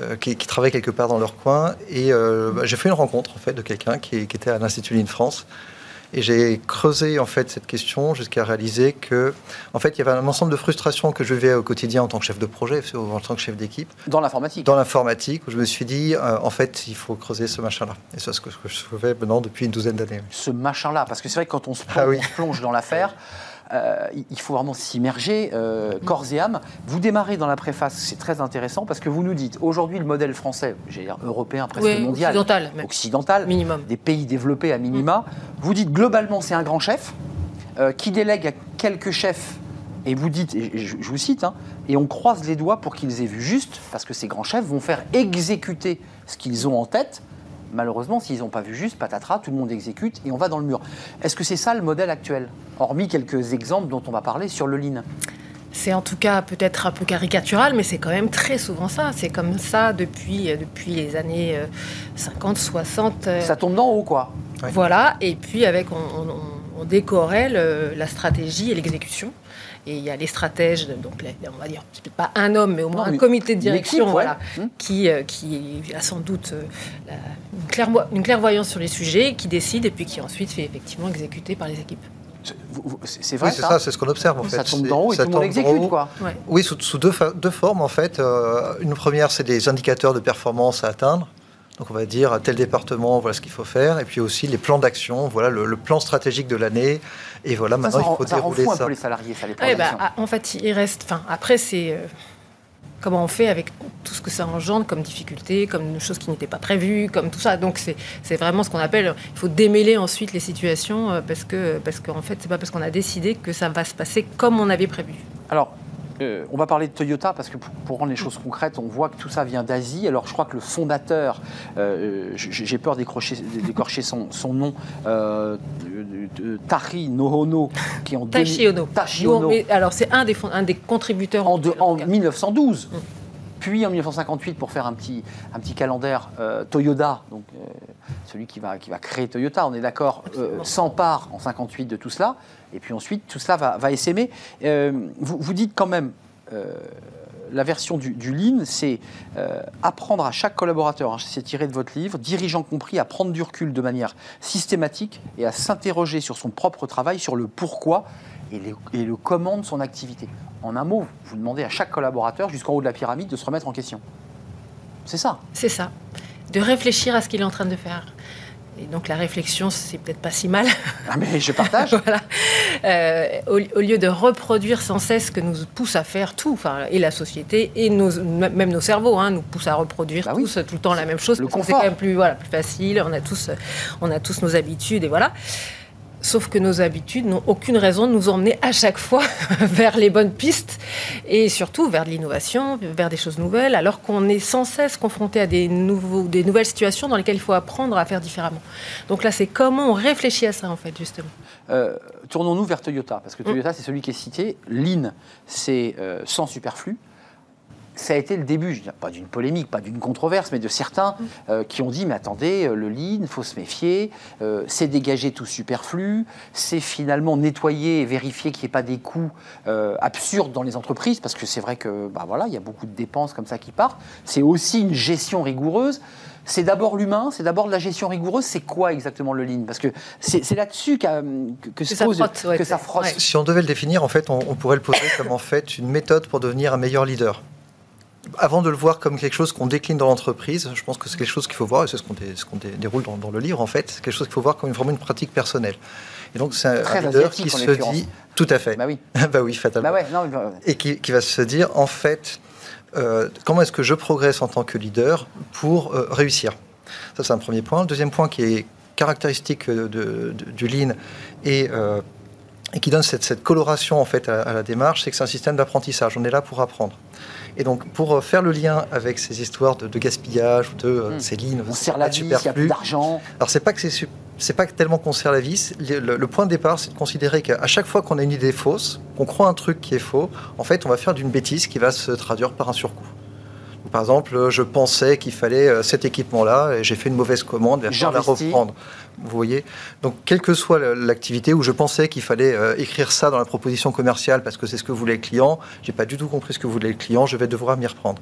euh, qui, qui travaillent quelque part dans leur coin. Et bah, j'ai fait une rencontre en fait de quelqu'un qui, qui était à l'Institut Lean France. Et j'ai creusé en fait cette question jusqu'à réaliser que, en fait, il y avait un ensemble de frustrations que je vivais au quotidien en tant que chef de projet, en tant que chef d'équipe, Dans l'informatique. dans l'informatique, où je me suis dit, euh, en fait, il faut creuser ce machin-là. Et c'est ce que, je fais maintenant depuis une douzaine d'années. Ce machin-là, parce que c'est vrai que quand on se plonge, Ah oui. on se plonge dans l'affaire, euh, il- faut vraiment s'immerger euh, corps et âme. Vous démarrez dans la préface, c'est très intéressant, parce que vous nous dites, aujourd'hui, le modèle français, j'ai dire européen, presque Oui, mondial, occidental, même. occidental, Minimum. des pays développés à minima. Vous dites globalement c'est un grand chef euh, qui délègue à quelques chefs. Et vous dites, et je vous cite, hein, et on croise les doigts pour qu'ils aient vu juste, parce que ces grands chefs vont faire exécuter ce qu'ils ont en tête. Malheureusement, s'ils n'ont pas vu juste, patatras, tout le monde exécute et on va dans le mur. Est-ce que c'est ça le modèle actuel Hormis quelques exemples dont on va parler sur le lean? C'est en tout cas peut-être un peu caricatural, mais c'est quand même très souvent ça. C'est comme ça depuis, euh, depuis les années euh, 50, 60. euh, Ça tombe d'en haut, quoi. Ouais. Voilà, et puis avec, on, on, on- on décorrèle euh, la stratégie et l'exécution. Et il y a les stratèges, donc les- on va dire, peut-être pas un homme, mais au moins Non, mais un comité de direction, équipe, ouais. voilà, Hmm. qui, euh, qui a sans doute euh, la- une, clairvo- une clairvoyance sur les sujets, qui décide et puis qui ensuite fait effectivement exécuter par les équipes. C'est vrai Oui, c'est ça, ça, c'est ce qu'on observe en fait. Ça tombe d'en haut et ça tout le monde tombe d'en exécute, haut. quoi. Ouais. Oui, sous, sous deux, formes en fait. Euh, une première, c'est des indicateurs de performance à atteindre. Donc on va dire à tel département, voilà ce qu'il faut faire. Et puis aussi les plans d'action, voilà le, le plan stratégique de l'année. Et voilà, Ça, maintenant ça rend, il faut ça rend dérouler un ça. peu les salariés, ça les Ouais, en bah, ah, en fait, il reste. Enfin, après, c'est euh, comment on fait avec tout ce que ça engendre comme difficulté, comme choses qui n'étaient pas prévues, comme tout ça. Donc, c'est c'est vraiment ce qu'on appelle. Il faut démêler ensuite les situations euh, parce que parce qu'en fait, c'est pas parce qu'on a décidé que ça va se passer comme on avait prévu. Alors, euh, on va parler de Toyota parce que pour, pour rendre les choses concrètes, on voit que tout ça vient d'Asie. Alors, je crois que le fondateur, euh, j'ai peur d'écorcher son, son nom, euh, Tari Nohono, qui est en 2000 Taishi Ono. Taishi Nous, on- Ono, mais alors, c'est un des fond- un des contributeurs en, de- tout en cas. 1912. Mm. Puis en 1958, pour faire un petit, un petit calendaire, euh, Toyota, donc euh, celui qui va, qui va créer Toyota, on est d'accord, euh, s'empare en 58 de tout cela. Et puis ensuite, tout cela va, va essaimer. Euh, vous, vous dites quand même, la version du, du Lean, c'est euh, apprendre à chaque collaborateur, hein, c'est tiré de votre livre, dirigeant compris, à prendre du recul de manière systématique et à s'interroger sur son propre travail, sur le pourquoi et, les- et le comment de son activité. En un mot, vous demandez à chaque collaborateur, jusqu'en haut de la pyramide, de se remettre en question. C'est ça. C'est ça. De réfléchir à ce qu'il est en train de faire. Et donc la réflexion, c'est peut-être pas si mal. Ah mais je partage. voilà. Euh, au, lieu de reproduire sans cesse ce que nous pousse à faire tout, enfin, et la société, et nos, même nos cerveaux, hein, nous poussent à reproduire Bah tous tout le temps la même chose. Le que c'est confort. quand même plus, voilà, plus facile. On a tous, on a tous nos habitudes et voilà. Sauf que nos habitudes n'ont aucune raison de nous emmener à chaque fois vers les bonnes pistes et surtout vers de l'innovation, vers des choses nouvelles, alors qu'on est sans cesse confronté à des, nouveaux, des nouvelles situations dans lesquelles il faut apprendre à faire différemment. Donc là, c'est comment on réfléchit à ça, en fait, justement. Euh, Tournons-nous vers Toyota, parce que Mm. Toyota, c'est celui qui est cité. Lean, c'est euh, sans superflu. Ça a été le début, je pas d'une polémique, pas d'une controverse, mais de certains Mm. euh, qui ont dit mais attendez, euh, le lean, il faut se méfier, euh, c'est dégager tout superflu, c'est finalement nettoyer et vérifier qu'il n'y ait pas des coûts euh, absurdes dans les entreprises, parce que c'est vrai que bah voilà, il y a beaucoup de dépenses comme ça qui partent. C'est aussi une gestion rigoureuse. C'est d'abord l'humain, c'est d'abord de la gestion rigoureuse. C'est quoi exactement le lean? Parce que c'est là-dessus que, ça pose- frotte, ouais, que ça c'est- frotte. ouais. Si on devait le définir, en fait, on, on pourrait le poser comme en fait une méthode pour devenir un meilleur leader. Avant de le voir comme quelque chose qu'on décline dans l'entreprise, je pense que c'est quelque chose qu'il faut voir, et c'est ce qu'on dé- ce qu'on dé- déroule dans, dans le livre en fait, c'est quelque chose qu'il faut voir comme vraiment une pratique personnelle. Et donc c'est un, leader qui se dit, tout à fait, Bah oui, bah oui, fatalement, bah ouais, non, mais, euh, et qui, qui va se dire en fait, euh, comment est-ce que je progresse en tant que leader pour euh, réussir? Ça c'est un premier point. Le deuxième point qui est caractéristique de- de- du lean et euh, et qui donne cette, cette coloration en fait à, à la démarche, c'est que c'est un système d'apprentissage. On est là pour apprendre. Et donc, pour euh, faire le lien avec ces histoires de, de gaspillage de euh, Hmm. ces lignes, on serre la vis, il n'y a plus d'argent. alors c'est pas que c'est pas tellement qu'on serre la vis. Le, le- le point de départ, c'est de considérer qu'à chaque fois qu'on a une idée fausse, qu'on croit un truc qui est faux, en fait, on va faire d'une bêtise qui va se traduire par un surcoût. Par exemple, je pensais qu'il fallait euh, cet équipement-là et j'ai fait une mauvaise commande, va falloir la reprendre. Vous voyez Donc, quelle que soit la- l'activité où je pensais qu'il fallait euh, écrire ça dans la proposition commerciale parce que c'est ce que voulait le client, j'ai pas du tout compris ce que voulait le client, je vais devoir m'y reprendre.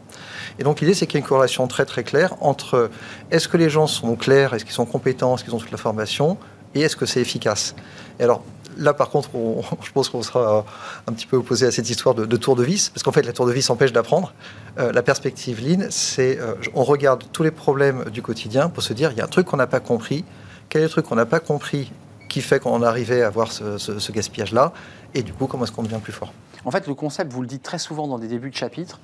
Et donc, l'idée, c'est qu'il y a une corrélation très très claire entre est-ce que les gens sont clairs, est-ce qu'ils sont compétents, est-ce qu'ils ont toute la formation et est-ce que c'est efficace Et alors, là, par contre, on- je pense qu'on sera un petit peu opposé à cette histoire de, tour de vis, parce qu'en fait, la tour de vis empêche d'apprendre. Euh, la perspective Lean, c'est euh, on regarde tous les problèmes du quotidien pour se dire il y a un truc qu'on n'a pas compris. Quel est le truc qu'on n'a pas compris qui fait qu'on arrivé à avoir ce, ce- ce gaspillage-là? Et du coup, comment est-ce qu'on devient plus fort? En fait, le concept, vous le dites très souvent dans des débuts de chapitre,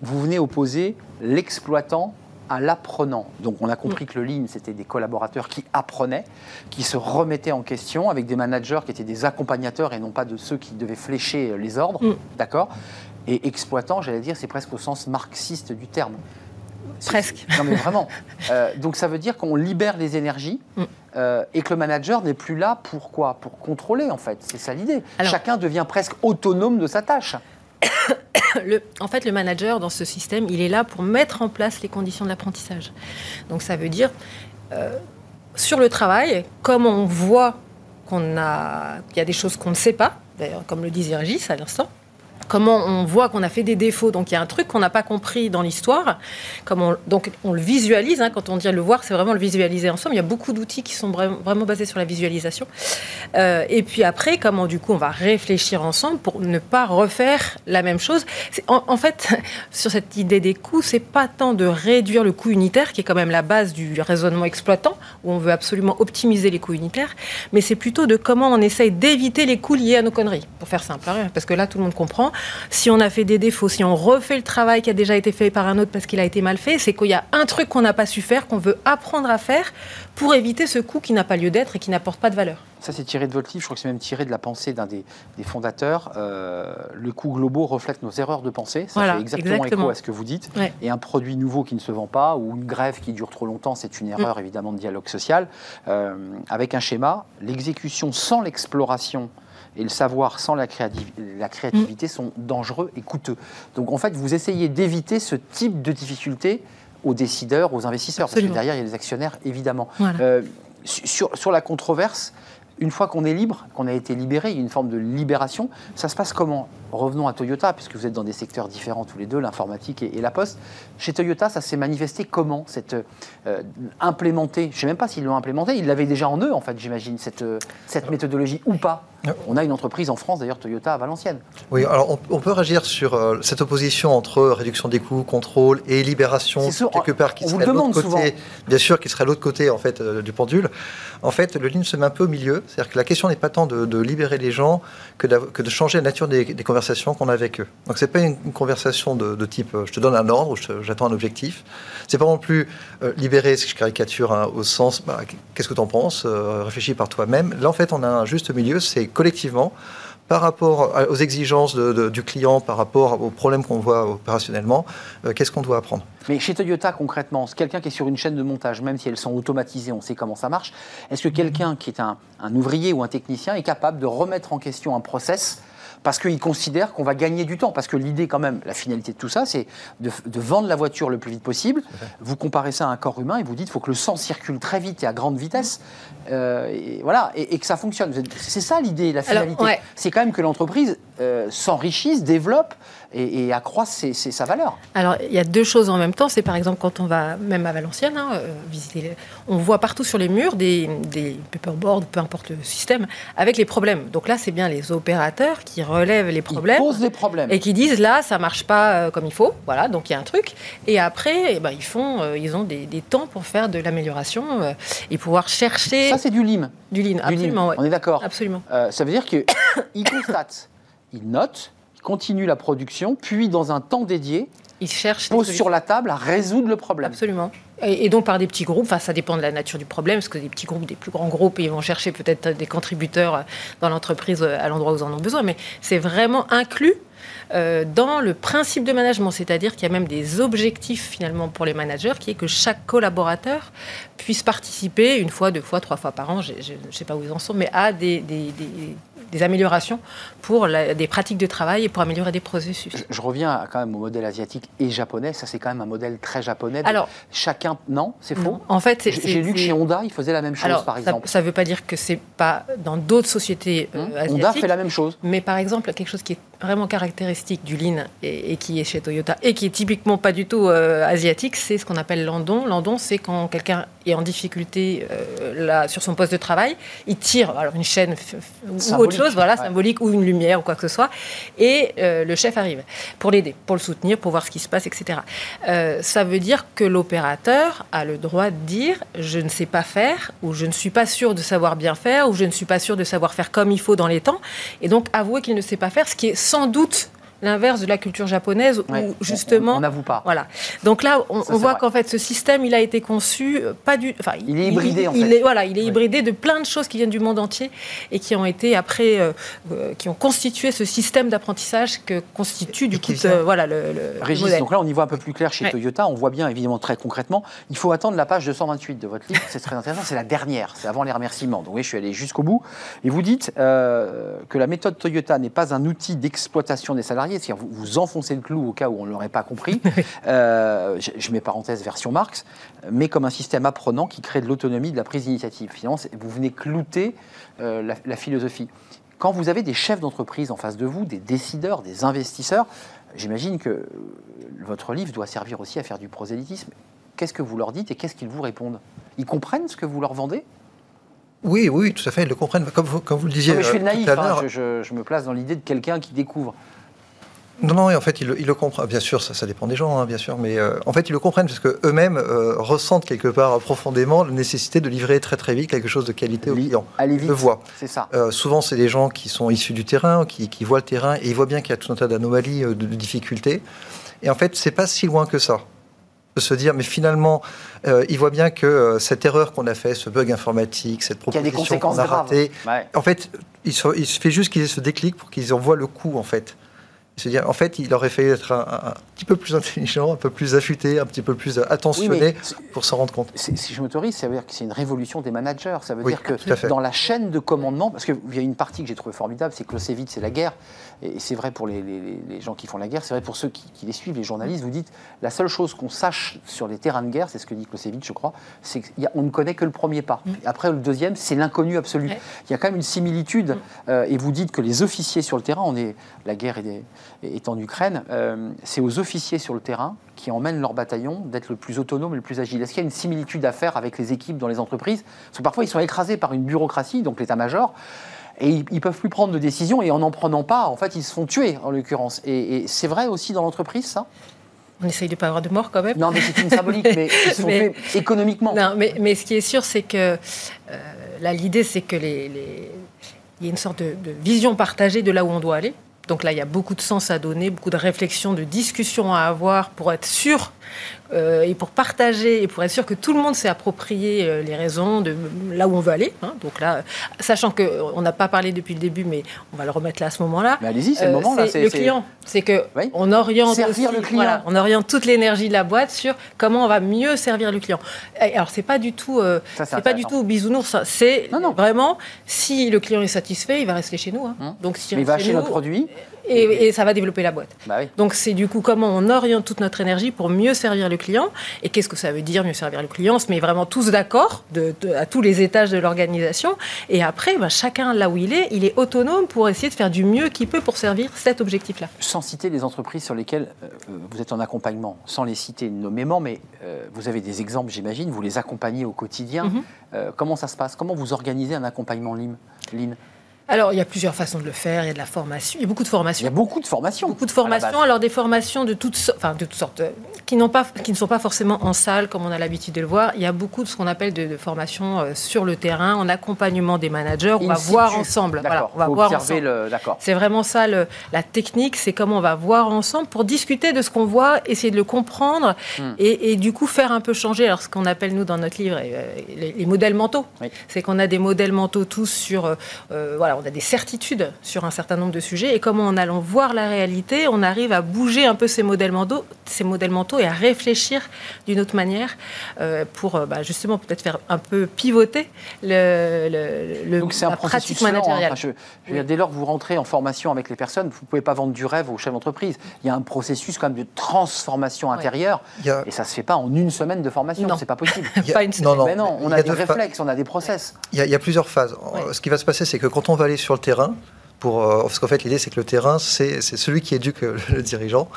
vous venez opposer l'exploitant à l'apprenant. Donc on a compris que le lean, c'était des collaborateurs qui apprenaient, qui se remettaient en question avec des managers qui étaient des accompagnateurs et non pas de ceux qui devaient flécher les ordres. Mm. D'accord? Et exploitant, j'allais dire, c'est presque au sens marxiste du terme. Presque. Non mais vraiment. Euh, donc ça veut dire qu'on libère les énergies Mm. euh, et que le manager n'est plus là pour quoi? Pour contrôler en fait. C'est ça l'idée. Chacun devient presque autonome de sa tâche. En fait, le manager, dans ce système, il est là pour mettre en place les conditions de l'apprentissage. Donc, ça veut dire, euh, sur le travail, comme on voit qu'on a, qu'il y a des choses qu'on ne sait pas, d'ailleurs, comme le disait Régis à l'instant, comment on voit qu'on a fait des défauts, donc il y a un truc qu'on n'a pas compris dans l'histoire, donc on le visualise, hein, quand on dit le voir, c'est vraiment le visualiser ensemble, il y a beaucoup d'outils qui sont vra- vraiment basés sur la visualisation. Euh, et puis après, comment du coup on va réfléchir ensemble pour ne pas refaire la même chose. En fait, sur cette idée des coûts, c'est pas tant de réduire le coût unitaire, qui est quand même la base du raisonnement exploitant, où on veut absolument optimiser les coûts unitaires, mais c'est plutôt de comment on essaye d'éviter les coûts liés à nos conneries, pour faire simple, hein, parce que là tout le monde comprend. Si on a fait des défauts, si on refait le travail qui a déjà été fait par un autre parce qu'il a été mal fait, c'est qu'il y a un truc qu'on n'a pas su faire, qu'on veut apprendre à faire pour éviter ce coût qui n'a pas lieu d'être et qui n'apporte pas de valeur. Ça, c'est tiré de votre livre. Je crois que c'est même tiré de la pensée d'un des, des fondateurs. Euh, le coût globaux reflète nos erreurs de pensée. Ça Voilà, fait exactement, exactement. écho à ce que vous dites. Ouais. Et un produit nouveau qui ne se vend pas ou une grève qui dure trop longtemps, c'est une erreur évidemment de dialogue social. Euh, avec un schéma, l'exécution sans l'exploration et le savoir sans la, créativ- la créativité sont dangereux et coûteux. Donc en fait, vous essayez d'éviter ce type de difficulté aux décideurs, aux investisseurs, Absolument. parce que derrière, il y a les actionnaires, évidemment. Voilà. Euh, sur, sur la controverse, une fois qu'on est libre, qu'on a été libéré, il y a une forme de libération, ça se passe comment? Revenons à Toyota, puisque vous êtes dans des secteurs différents tous les deux, l'informatique et, la poste. Chez Toyota, ça s'est manifesté comment cette euh, implémenté Je ne sais même pas s'ils l'ont implémenté. Ils l'avaient déjà en eux, en fait, j'imagine, cette, euh, cette méthodologie ou pas. On a une entreprise en France, d'ailleurs, Toyota à Valenciennes. Oui, alors on, peut réagir sur euh, cette opposition entre réduction des coûts, contrôle et libération, quelque part, qui serait l'autre côté, bien sûr, qui serait l'autre côté en fait du pendule. En fait, le ligne se met un peu au milieu, c'est-à-dire que la question n'est pas tant de, libérer les gens que, que, de changer la nature des, conversations qu'on a avec eux. Donc c'est pas une, conversation de, type je te donne un ordre j'attends un objectif. C'est pas non plus libérer, si je caricature hein, au sens bah, qu'est-ce que tu en penses, réfléchis par toi-même. Là en fait on a un juste milieu, c'est collectivement par rapport aux exigences du client, par rapport aux problèmes qu'on voit opérationnellement, euh, qu'est-ce qu'on doit apprendre Mais chez Toyota, concrètement, quelqu'un qui est sur une chaîne de montage, même si elles sont automatisées, on sait comment ça marche, est-ce que quelqu'un qui est un, un, ouvrier ou un technicien est capable de remettre en question un process parce qu'ils considèrent qu'on va gagner du temps. Parce que l'idée, quand même, la finalité de tout ça, c'est de, vendre la voiture le plus vite possible. Vous comparez ça à un corps humain et vous dites qu'il faut que le sang circule très vite et à grande vitesse. Euh, et, voilà, et, que ça fonctionne. C'est ça l'idée, la finalité. C'est quand même que l'entreprise euh, s'enrichisse, développe et, accroisse sa valeur. Alors, il y a deux choses en même temps. C'est par exemple quand on va, même à Valenciennes, hein, euh, visiter, on voit partout sur les murs des, des paperboards, peu importe le système, avec les problèmes. Donc là, c'est bien les opérateurs qui relèvent les problèmes. Ils posent des problèmes. Et qui disent là, ça marche pas euh, comme il faut. Voilà, donc il y a un truc. Et après, eh ben, ils, font, ils ont des, temps pour faire de l'amélioration et pouvoir chercher. Ça, c'est du LIM. Du LIM, absolument. On est d'accord. Absolument. ça veut dire qu'ils constatent, ils notent, continue la production, puis dans un temps dédié, il cherche pose sur la table à résoudre le problème. Absolument. Et, donc par des petits groupes, enfin ça dépend de la nature du problème, parce que des petits groupes, des plus grands groupes, ils vont chercher peut-être des contributeurs dans l'entreprise à l'endroit où ils en ont besoin, mais c'est vraiment inclus euh, dans le principe de management, c'est-à-dire qu'il y a même des objectifs finalement pour les managers, qui est que chaque collaborateur puisse participer une fois, deux fois, trois fois par an, je ne sais pas où ils en sont, mais à des des améliorations pour des pratiques de travail et pour améliorer des processus. Je, reviens quand même au modèle asiatique et japonais. Ça, c'est quand même un modèle très japonais. Alors, chacun, non, c'est faux? En fait, j'ai lu que chez Honda, ils faisaient la même chose, par exemple. Ça ne veut pas dire que c'est pas dans d'autres sociétés euh, asiatiques. Honda fait la même chose. Mais par exemple, quelque chose qui est vraiment caractéristique du Lean et, qui est chez Toyota et qui est typiquement pas du tout euh, asiatique, c'est ce qu'on appelle l'andon. L'andon, c'est quand quelqu'un est en difficulté euh, là, sur son poste de travail, il tire alors une chaîne ou autre chose, voilà, symbolique, ou une lumière ou quoi que ce soit, et euh, le chef arrive pour l'aider, pour le soutenir, pour voir ce qui se passe, etc. ça veut dire que l'opérateur a le droit de dire je ne sais pas faire, ou je ne suis pas sûr de savoir bien faire, ou je ne suis pas sûr de savoir faire comme il faut dans les temps, et donc avouer qu'il ne sait pas faire, ce qui est sans doute l'inverse de la culture japonaise où justement on n'avoue pas. Voilà. Donc là, on, voit qu'en fait ce système, il a été conçu euh, pas du, enfin, il est hybridé en fait. Il est, voilà, il est hybridé de plein de choses qui viennent du monde entier et qui ont été après, euh, euh, qui ont constitué ce système d'apprentissage que constitue du coup, voilà le, Régis, donc là, on y voit un peu plus clair chez Toyota. On voit bien évidemment très concrètement. Il faut attendre la page 228 de votre livre. C'est très intéressant. C'est la dernière. C'est avant les remerciements. Donc oui, je suis allé jusqu'au bout. Et vous dites que la méthode Toyota n'est pas un outil d'exploitation des salariés c'est-à-dire vous, vous enfoncez le clou au cas où on ne l'aurait pas compris. Euh, je, mets parenthèse version Marx, mais comme un système apprenant qui crée de l'autonomie, de la prise d'initiative. Finalement, vous venez clouter euh, la, philosophie. Quand vous avez des chefs d'entreprise en face de vous, des décideurs, des investisseurs, j'imagine que euh, votre livre doit servir aussi à faire du prosélytisme. Qu'est-ce que vous leur dites et qu'est-ce qu'ils vous répondent? Ils comprennent ce que vous leur vendez? Oui, oui, tout à fait, ils le comprennent. Comme vous, comme vous le disiez. je suis naïf, hein, je, me place dans l'idée de quelqu'un qui découvre. Non, non, en fait, ils, le comprennent. Bien sûr, ça, ça dépend des gens, hein, bien sûr, mais euh, en fait, ils le comprennent parce qu'eux-mêmes euh, ressentent quelque part profondément la nécessité de livrer très très vite quelque chose de qualité au client. Aller vite, le voient. C'est ça. Euh, souvent, c'est des gens qui sont issus du terrain, qui, voient le terrain et ils voient bien qu'il y a tout un tas d'anomalies, de, difficultés. Et en fait, c'est pas si loin que ça de se dire, mais finalement, ils voient bien que cette erreur qu'on a fait, ce bug informatique, cette proposition qu'on a ratée, en fait, il, se, il fait juste qu'ils aient ce déclic pour qu'ils en voient le coût, en fait. C'est-à-dire, en fait, il aurait fallu être un, un- un petit peu plus intelligent, un peu plus affûté, un petit peu plus attentionné Oui, mais c'est- pour s'en rendre compte. Si je m'autorise, ça veut dire que c'est une révolution des managers. Ça veut Oui, dire que dans la chaîne de commandement, parce qu'il y a une partie que j'ai trouvé formidable, c'est que Clausewitz, c'est la guerre. Et c'est vrai pour les, les- les gens qui font la guerre, c'est vrai pour ceux qui, qui les suivent, les journalistes. Vous dites, la seule chose qu'on sache sur les terrains de guerre, c'est ce que dit Clausewitz, je crois, c'est qu'on ne connaît que le premier pas. Après, le deuxième, c'est l'inconnu absolu. Ouais. Il y a quand même une similitude. euh, et vous dites que les officiers sur le terrain, on est, la guerre est, est en Ukraine, euh, c'est aux officiers sur le terrain qui emmènent leur bataillon d'être le plus autonome et le plus agile. Est-ce qu'il y a une similitude à faire avec les équipes dans les entreprises? Parce que parfois, ils sont écrasés par une bureaucratie, donc l'état-major, et ils ne peuvent plus prendre de décision, et en n'en prenant pas, en fait, ils se font tuer, en l'occurrence. Et, et c'est vrai aussi dans l'entreprise, ça? On essaye de ne pas avoir de mort quand même. Non, mais c'est une symbolique, mais ils économiquement. Non, mais, mais ce qui est sûr, c'est que euh, là, l'idée, c'est que les, les- il y a une sorte de, de vision partagée de là où on doit aller. Donc là, il y a beaucoup de sens à donner, beaucoup de réflexions, de discussions à avoir pour être sûr euh, et pour partager et pour être sûr que tout le monde s'est approprié euh, les raisons de là où on veut aller. hein. Donc là, sachant qu'on n'a pas parlé depuis le début, mais on va le remettre là à ce moment-là. Mais allez-y, c'est le Euh, moment, là. c'est le client. C'est que Oui. on oriente Servir aussi- le client. voilà, on oriente toute l'énergie de la boîte sur comment on va mieux servir le client. Alors c'est pas du tout, euh, c'est pas du tout bisounours. C'est vraiment si le client est satisfait, il va rester chez nous. hein. Hum. Donc si Mais il va chez notre produit. Et, et ça va développer la boîte. Bah oui. Donc c'est du coup comment on oriente toute notre énergie pour mieux servir le client. Et qu'est-ce que ça veut dire mieux servir le client? On se met vraiment tous d'accord de- de- à tous les étages de l'organisation. Et après, bah, chacun là où il est, il est autonome pour essayer de faire du mieux qu'il peut pour servir cet objectif-là. Sans citer les entreprises sur lesquelles euh, vous êtes en accompagnement, sans les citer nommément, mais euh, vous avez des exemples, j'imagine, vous les accompagnez au quotidien. Mhm. Euh, comment ça se passe? Comment vous organisez un accompagnement Lean Alors, il y a plusieurs façons de le faire. Il y a de la formation. Il y a beaucoup de Il y formations. a beaucoup de formations. Beaucoup de formations, alors des formations de toutes, so- enfin, de toutes sortes, euh, qui, pas, qui ne sont pas forcément en salle comme on a l'habitude de le voir. Il y a beaucoup de ce qu'on appelle de, de formations euh, sur le terrain, en accompagnement des managers. On In va situ. voir ensemble. Voilà, on va Faut voir ensemble. le. C'est vraiment ça le- la technique, c'est comment on va voir ensemble pour discuter de ce qu'on voit, essayer de le comprendre Hmm. et, et du coup faire un peu changer. Alors ce qu'on appelle nous dans notre livre euh, les, les modèles mentaux, Oui. c'est qu'on a des modèles mentaux tous sur, euh, euh, voilà, on a des certitudes sur un certain nombre de sujets et comment en allant voir la réalité, on arrive à bouger un peu ces modèles mentaux, ces modèles mentaux et à réfléchir d'une autre manière euh, pour euh, bah, justement peut-être faire un peu pivoter le, le, le- Donc c'est un processus lent, hein. managériale. Enfin, je- je dire, dès lors que vous rentrez en formation avec les personnes, vous ne pouvez pas vendre du rêve aux chefs d'entreprise. Il y a un processus quand même de transformation intérieure. A- Et ça ne se fait pas en une semaine de formation. Non. C'est pas possible. a- Pas une non, non, Mais non, on a, des fa- réflexes, on a des process. Il y, a, il y a plusieurs phases. Ce qui va se passer, c'est que quand on va aller sur le terrain, pour, euh, parce qu'en fait, l'idée, c'est que le terrain, c'est c'est celui qui éduque le dirigeant.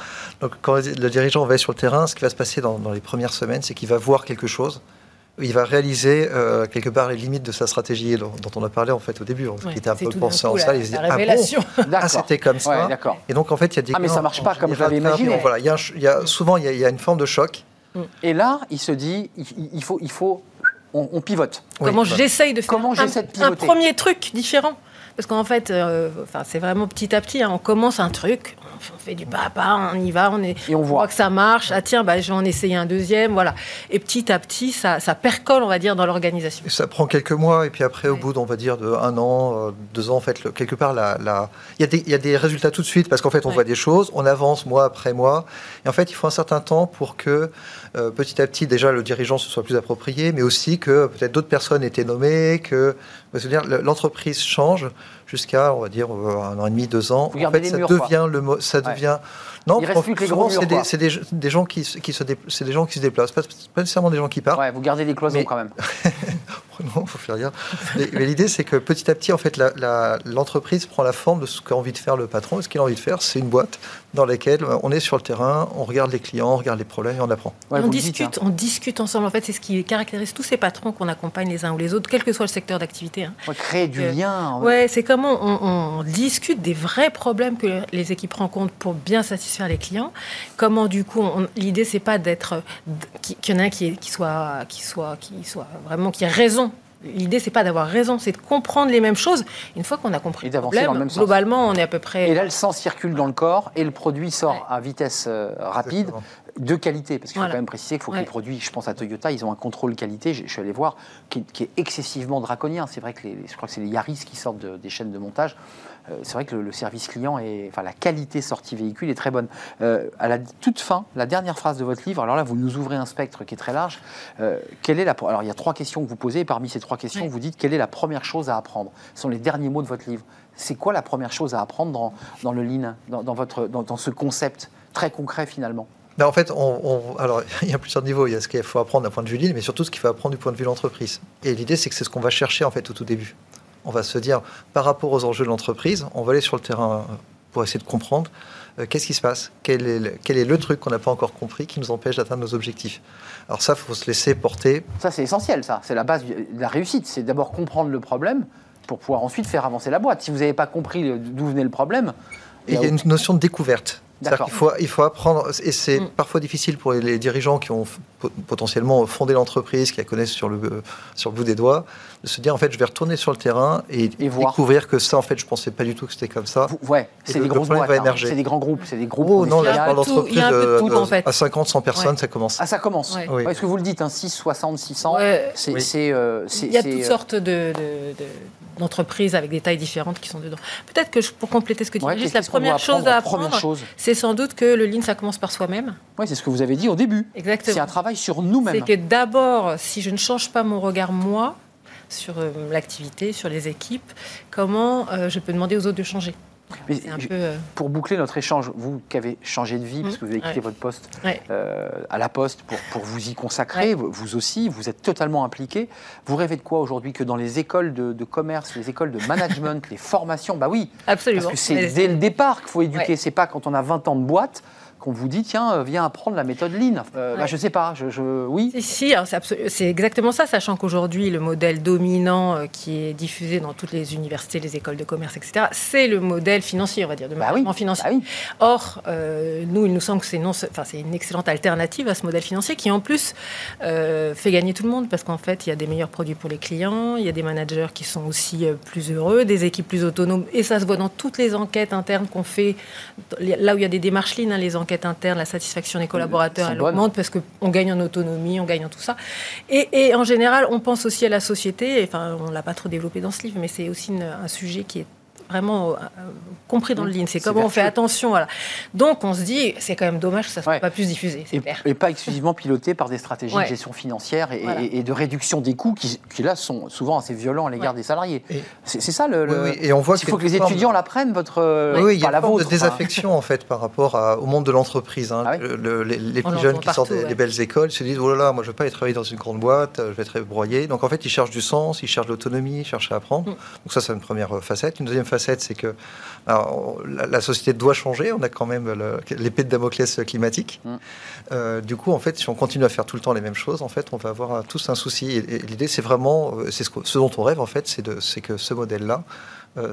Donc, quand le dirigeant va aller sur le terrain, ce qui va se passer dans, dans les premières semaines, c'est qu'il va voir quelque chose. Il va réaliser euh, quelque part les limites de sa stratégie dont, dont on a parlé en fait au début, Ouais, qui était un peu pensé en la- salle. Il se dit la ah bon ah c'était comme ça. Ouais, d'accord. Et donc en fait il y a des Ah, mais ça marche pas comme j'avais imaginé. Voilà, il y a un ch- il y a, souvent il y, a, il y a une forme de choc. Et là, il se dit, il, il faut, il faut, on, on pivote. Oui, Comment voilà. j'essaye de faire Comment un, j'essaie de un premier truc différent Parce qu'en fait, euh, enfin, c'est vraiment petit à petit. hein, on commence un truc, on fait du pas à pas, on y va, on, est, Et on voit. que ça marche. Ah tiens, bah, je vais en essayer un deuxième, voilà. Et petit à petit, ça, ça percole, on va dire, dans l'organisation. Ça prend quelques mois, et puis après, au bout, on va dire, de un an, euh, deux ans, en fait, le- quelque part, la, la- il, y a des, il y a des résultats tout de suite, parce qu'en fait, on Ouais. voit des choses, on avance mois après mois, et en fait, il faut un certain temps pour que, euh, petit à petit, déjà, le dirigeant se soit plus approprié, mais aussi que peut-être d'autres personnes aient été nommées, que, l'entreprise change jusqu'à, on va dire, euh, un an et demi, deux ans. Vous en fait, ça murs, devient le mo- ça Ouais. devient... Non, gros murs, c'est quoi. des, des, des gens qui, se- qui se dé- c'est des gens qui se déplacent, pas, pas nécessairement des gens qui partent. Ouais, vous gardez les cloisons Mais- quand même. Non, faut faire gaffe. Mais, mais l'idée, c'est que petit à petit, en fait, l'entreprise prend la forme de ce qu'a envie de faire le patron. Et ce qu'il a envie de faire, c'est une boîte dans laquelle on est sur le terrain, on regarde les clients, on regarde les problèmes et on apprend. Ouais, on dites, discute, hein. on discute ensemble. En fait, c'est ce qui caractérise tous ces patrons qu'on accompagne les uns ou les autres, quel que soit le secteur d'activité. hein. Ouais, créer du Euh, lien. Ouais, c'est comment on, on discute des vrais problèmes que les équipes rencontrent pour bien satisfaire les clients. Comment du coup, l'idée c'est pas d'être qu'il y en a un qui, est- qui soit qui soit qui soit vraiment qui ait raison. L'idée c'est pas d'avoir raison, c'est de comprendre les mêmes choses. Une fois qu'on a compris Et le d'avancer problème, dans le même sens. globalement, on est à peu près Et là, le sang circule dans le corps et le produit sort Ouais. à vitesse euh, rapide. Exactement. de qualité, parce qu'il faut Voilà. quand même préciser qu'il faut que les produits, je pense à Toyota, ils ont un contrôle qualité, je, je suis allé voir, qui, qui est excessivement draconien. C'est vrai que les, je crois que c'est les Yaris qui sortent de- des chaînes de montage. Euh, c'est vrai que le, le service client et enfin la qualité sortie véhicule est très bonne. Euh, à la toute fin, la dernière phrase de votre livre, alors là vous nous ouvrez un spectre qui est très large. Euh, quelle est la alors il y a trois questions que vous posez et parmi ces trois questions Oui. vous dites quelle est la première chose à apprendre? Ce sont les derniers mots de votre livre. C'est quoi la première chose à apprendre dans, dans le lean, dans, dans votre dans, dans ce concept très concret finalement? Ben, en fait, on, on- alors, il y a plusieurs niveaux. Il y a ce qu'il faut apprendre d'un point de vue lean, mais surtout ce qu'il faut apprendre du point de vue de l'entreprise. Et l'idée, c'est que c'est ce qu'on va chercher en fait au tout début. On va se dire, par rapport aux enjeux de l'entreprise, on va aller sur le terrain euh, pour essayer de comprendre euh, qu'est-ce qui se passe, quel est le, quel est le truc qu'on n'a pas encore compris qui nous empêche d'atteindre nos objectifs. Alors ça, il faut se laisser porter. Ça, c'est essentiel, ça. C'est la base de la réussite. C'est d'abord comprendre le problème pour pouvoir ensuite faire avancer la boîte. Si vous n'avez pas compris d'où venait le problème, Et il y a une notion de découverte. Qu'il faut, il faut apprendre, et c'est Mm. parfois difficile pour les dirigeants qui ont potentiellement fondé l'entreprise, qui la connaissent sur le, euh, sur le bout des doigts, de se dire en fait je vais retourner sur le terrain et, découvrir que ça en fait je pensais pas du tout que c'était comme ça. vous- ouais, c'est des va hein. C'est des grands groupes. C'est des groupes. Oh on est non, là je parle Il y a tout- d'entreprise il de de- tout, de- en fait. à 50, 100 personnes, Ouais. ça commence. Ah, ça commence. Ouais. Oui. Est-ce que vous le dites, hein, 6, 60, 600 Ouais. C'est. Oui. c'est, euh, c'est- Il y a toutes euh, sortes de, de- de- d'entreprises avec des tailles différentes qui sont dedans. Peut-être que je- pour compléter ce que tu ouais, dis, juste la première chose à apprendre, c'est sans doute que le lean, ça commence par soi-même. Ouais, c'est ce que vous avez dit au début. C'est un Exactement. travail sur nous-mêmes. C'est que d'abord, si je ne change pas mon regard, moi, sur euh, l'activité, sur les équipes, comment euh, je peux demander aux autres de changer? Mais C'est un je- peu. euh, Pour boucler notre échange, vous qui avez changé de vie, parce Mhm. que vous avez quitté Ouais. votre poste Ouais. euh, à la Poste pour, pour vous y consacrer, vous- vous aussi, vous êtes totalement impliqué. Vous rêvez de quoi aujourd'hui Que dans les écoles de, de commerce, les écoles de management, les formations, bah oui, Absolument. parce que c'est dès le départ qu'il faut éduquer. C'est pas quand on a 20 ans de boîte qu'on vous dit tiens, euh, viens apprendre la méthode Lean. Euh, bah, je sais pas, je, je- oui. Si, alors c'est, exactement ça, sachant qu'aujourd'hui, le modèle dominant euh, qui est diffusé dans toutes les universités, les écoles de commerce, etc., c'est le modèle financier, on va dire, de Bah oui, management financier. bah oui. Or, euh, nous, il nous semble que c'est, une excellente alternative à ce modèle financier qui, en plus, fait gagner tout le monde parce qu'en fait, il y a des meilleurs produits pour les clients, il y a des managers qui sont aussi plus heureux, des équipes plus autonomes. Et ça se voit dans toutes les enquêtes internes qu'on fait, là où il y a des démarches lean, hein, les enquêtes internes, la satisfaction des collaborateurs, elle bonnes. augmente parce qu'on gagne en autonomie, on gagne en tout ça. Et, et en général, on pense aussi à la société. et, Enfin, on l'a pas trop développé dans ce livre, mais c'est aussi une- un sujet qui est vraiment euh, compris dans le lean. C'est C'est comment on fait attention. Voilà. Donc, on se dit, c'est quand même dommage que ça ne soit Ouais. pas plus diffusé. Et, clair. et pas exclusivement piloté par des stratégies Ouais. de gestion financière et, Voilà. et- et de réduction des coûts qui, qui, là sont souvent assez violents à l'égard Ouais. des salariés. C'est ça le. Le- oui, et on voit Il faut a que les étudiants l'apprennent, votre. Oui, il y a la une forme de vôtre. enfin. désaffection en fait par rapport à- au monde de l'entreprise. hein. Ah ouais Le- le- les, plus jeunes qui sortent partout, des, belles écoles se disent oh là là, moi je veux pas aller travailler dans une grande boîte, euh, je vais être broyé. Donc en fait, ils cherchent du sens, ils cherchent l'autonomie, ils cherchent à apprendre. Mm. Donc ça, c'est une première euh, facette. Une deuxième facette, c'est que alors, la, la société doit changer. On a quand même l'épée de Damoclès climatique. Mm. Euh, du coup, en fait, si on continue à faire tout le temps les mêmes choses, en fait, on va avoir tous un souci. Et, et l'idée, c'est vraiment, euh, c'est ce, ce dont on rêve en fait, c'est que ce modèle-là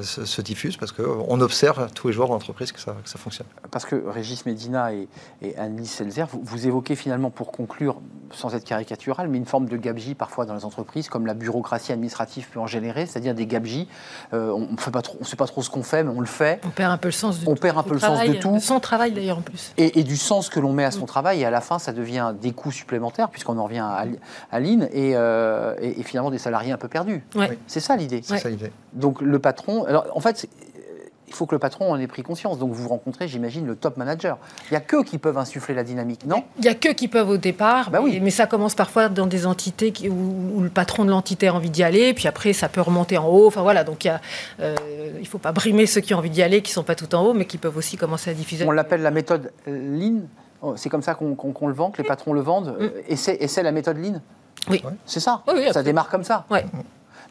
se, se diffuse parce qu'on observe tous les jours dans l'entreprise que ça, que ça fonctionne. Parce que Régis Medina et, et Anne-Lise Selzer, vous, vous évoquez finalement, pour conclure, sans être caricatural, mais une forme de gabegie parfois dans les entreprises, comme la bureaucratie administrative peut en générer, c'est-à-dire des gabegies. Euh, on ne sait pas trop ce qu'on fait, mais on le fait. On perd un peu le sens de On tout, perd un peu le sens de tout. Son travail, d'ailleurs, en plus. Et, et du sens que l'on met à son travail, et à la fin, ça devient des coûts supplémentaires, puisqu'on en revient à, à et, euh, et- et finalement des salariés un peu perdus. Ouais. Oui. C'est ça l'idée. C'est Ouais. ça l'idée. Donc le patron, alors en fait, il faut que le patron en ait pris conscience. Donc vous rencontrez, j'imagine, le top manager. Il n'y a qu'eux qui peuvent insuffler la dynamique, non? Il n'y a que qui peuvent au départ, Bah mais, oui. mais ça commence parfois dans des entités qui- où, où le patron de l'entité a envie d'y aller, puis après ça peut remonter en haut. Enfin voilà, donc il ne il faut pas brimer ceux qui ont envie d'y aller, qui sont pas tout en haut, mais qui peuvent aussi commencer à diffuser. On l'appelle la méthode euh, Lean. Oh, C'est comme ça qu'on le vend, que les patrons le vendent. Euh, Et c'est la méthode Lean? Oui. C'est ça? Oui, oui, Ça démarre comme ça? Ouais.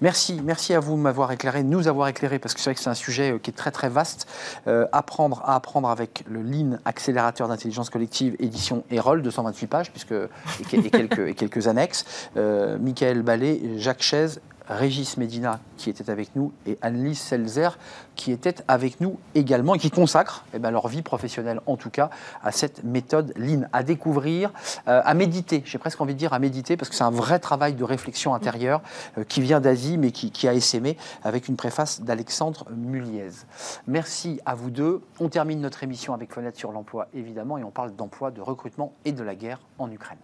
Merci, à vous de m'avoir éclairé, nous avoir éclairé, parce que c'est vrai que c'est un sujet euh, qui est très très vaste. Euh, apprendre à apprendre avec le Lean, accélérateur d'intelligence collective, édition Erol, 228 pages, puisque, et, et quelques, quelques annexes. Euh, Michael Ballet, Jacques Chaise, Régis Medina qui était avec nous et Annelise Selzer qui était avec nous également et qui consacrent eh ben, leur vie professionnelle en tout cas à cette méthode Lean, à découvrir, euh, à méditer. J'ai presque envie de dire à méditer parce que c'est un vrai travail de réflexion intérieure euh, qui vient d'Asie mais qui, qui, a essaimé avec une préface d'Alexandre Muliez. Merci à vous deux. On termine notre émission avec Fenêtre sur l'emploi évidemment et on parle d'emploi, de recrutement et de la guerre en Ukraine.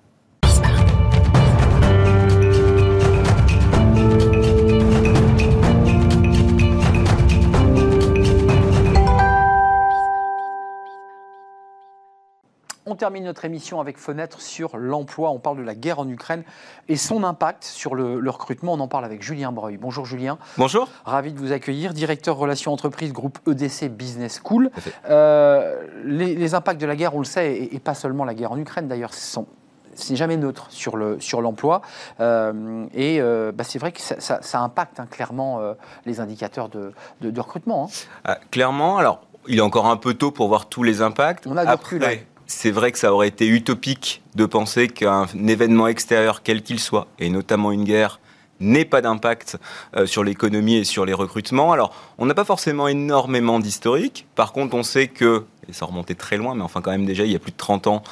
On termine notre émission avec Fenêtre sur l'emploi. On parle de la guerre en Ukraine et son impact sur le, recrutement. On en parle avec Julien Breuil. Bonjour Julien. Bonjour. Ravi de vous accueillir, directeur relations entreprises groupe EDC Business School. Euh, les, impacts de la guerre, on le sait, et, pas seulement la guerre en Ukraine d'ailleurs, c'est jamais neutre sur le sur l'emploi euh, et euh, bah, c'est vrai que ça, impacte hein, clairement les indicateurs de, de, recrutement. Hein. Ah, clairement, alors il est encore un peu tôt pour voir tous les impacts. On a Après, c'est vrai que ça aurait été utopique de penser qu'un événement extérieur, quel qu'il soit, et notamment une guerre, n'ait pas d'impact euh, sur l'économie et sur les recrutements. Alors, on n'a pas forcément énormément d'historique. Par contre, on sait que, et ça remontait très loin, mais enfin quand même déjà il y a plus de 30 ans,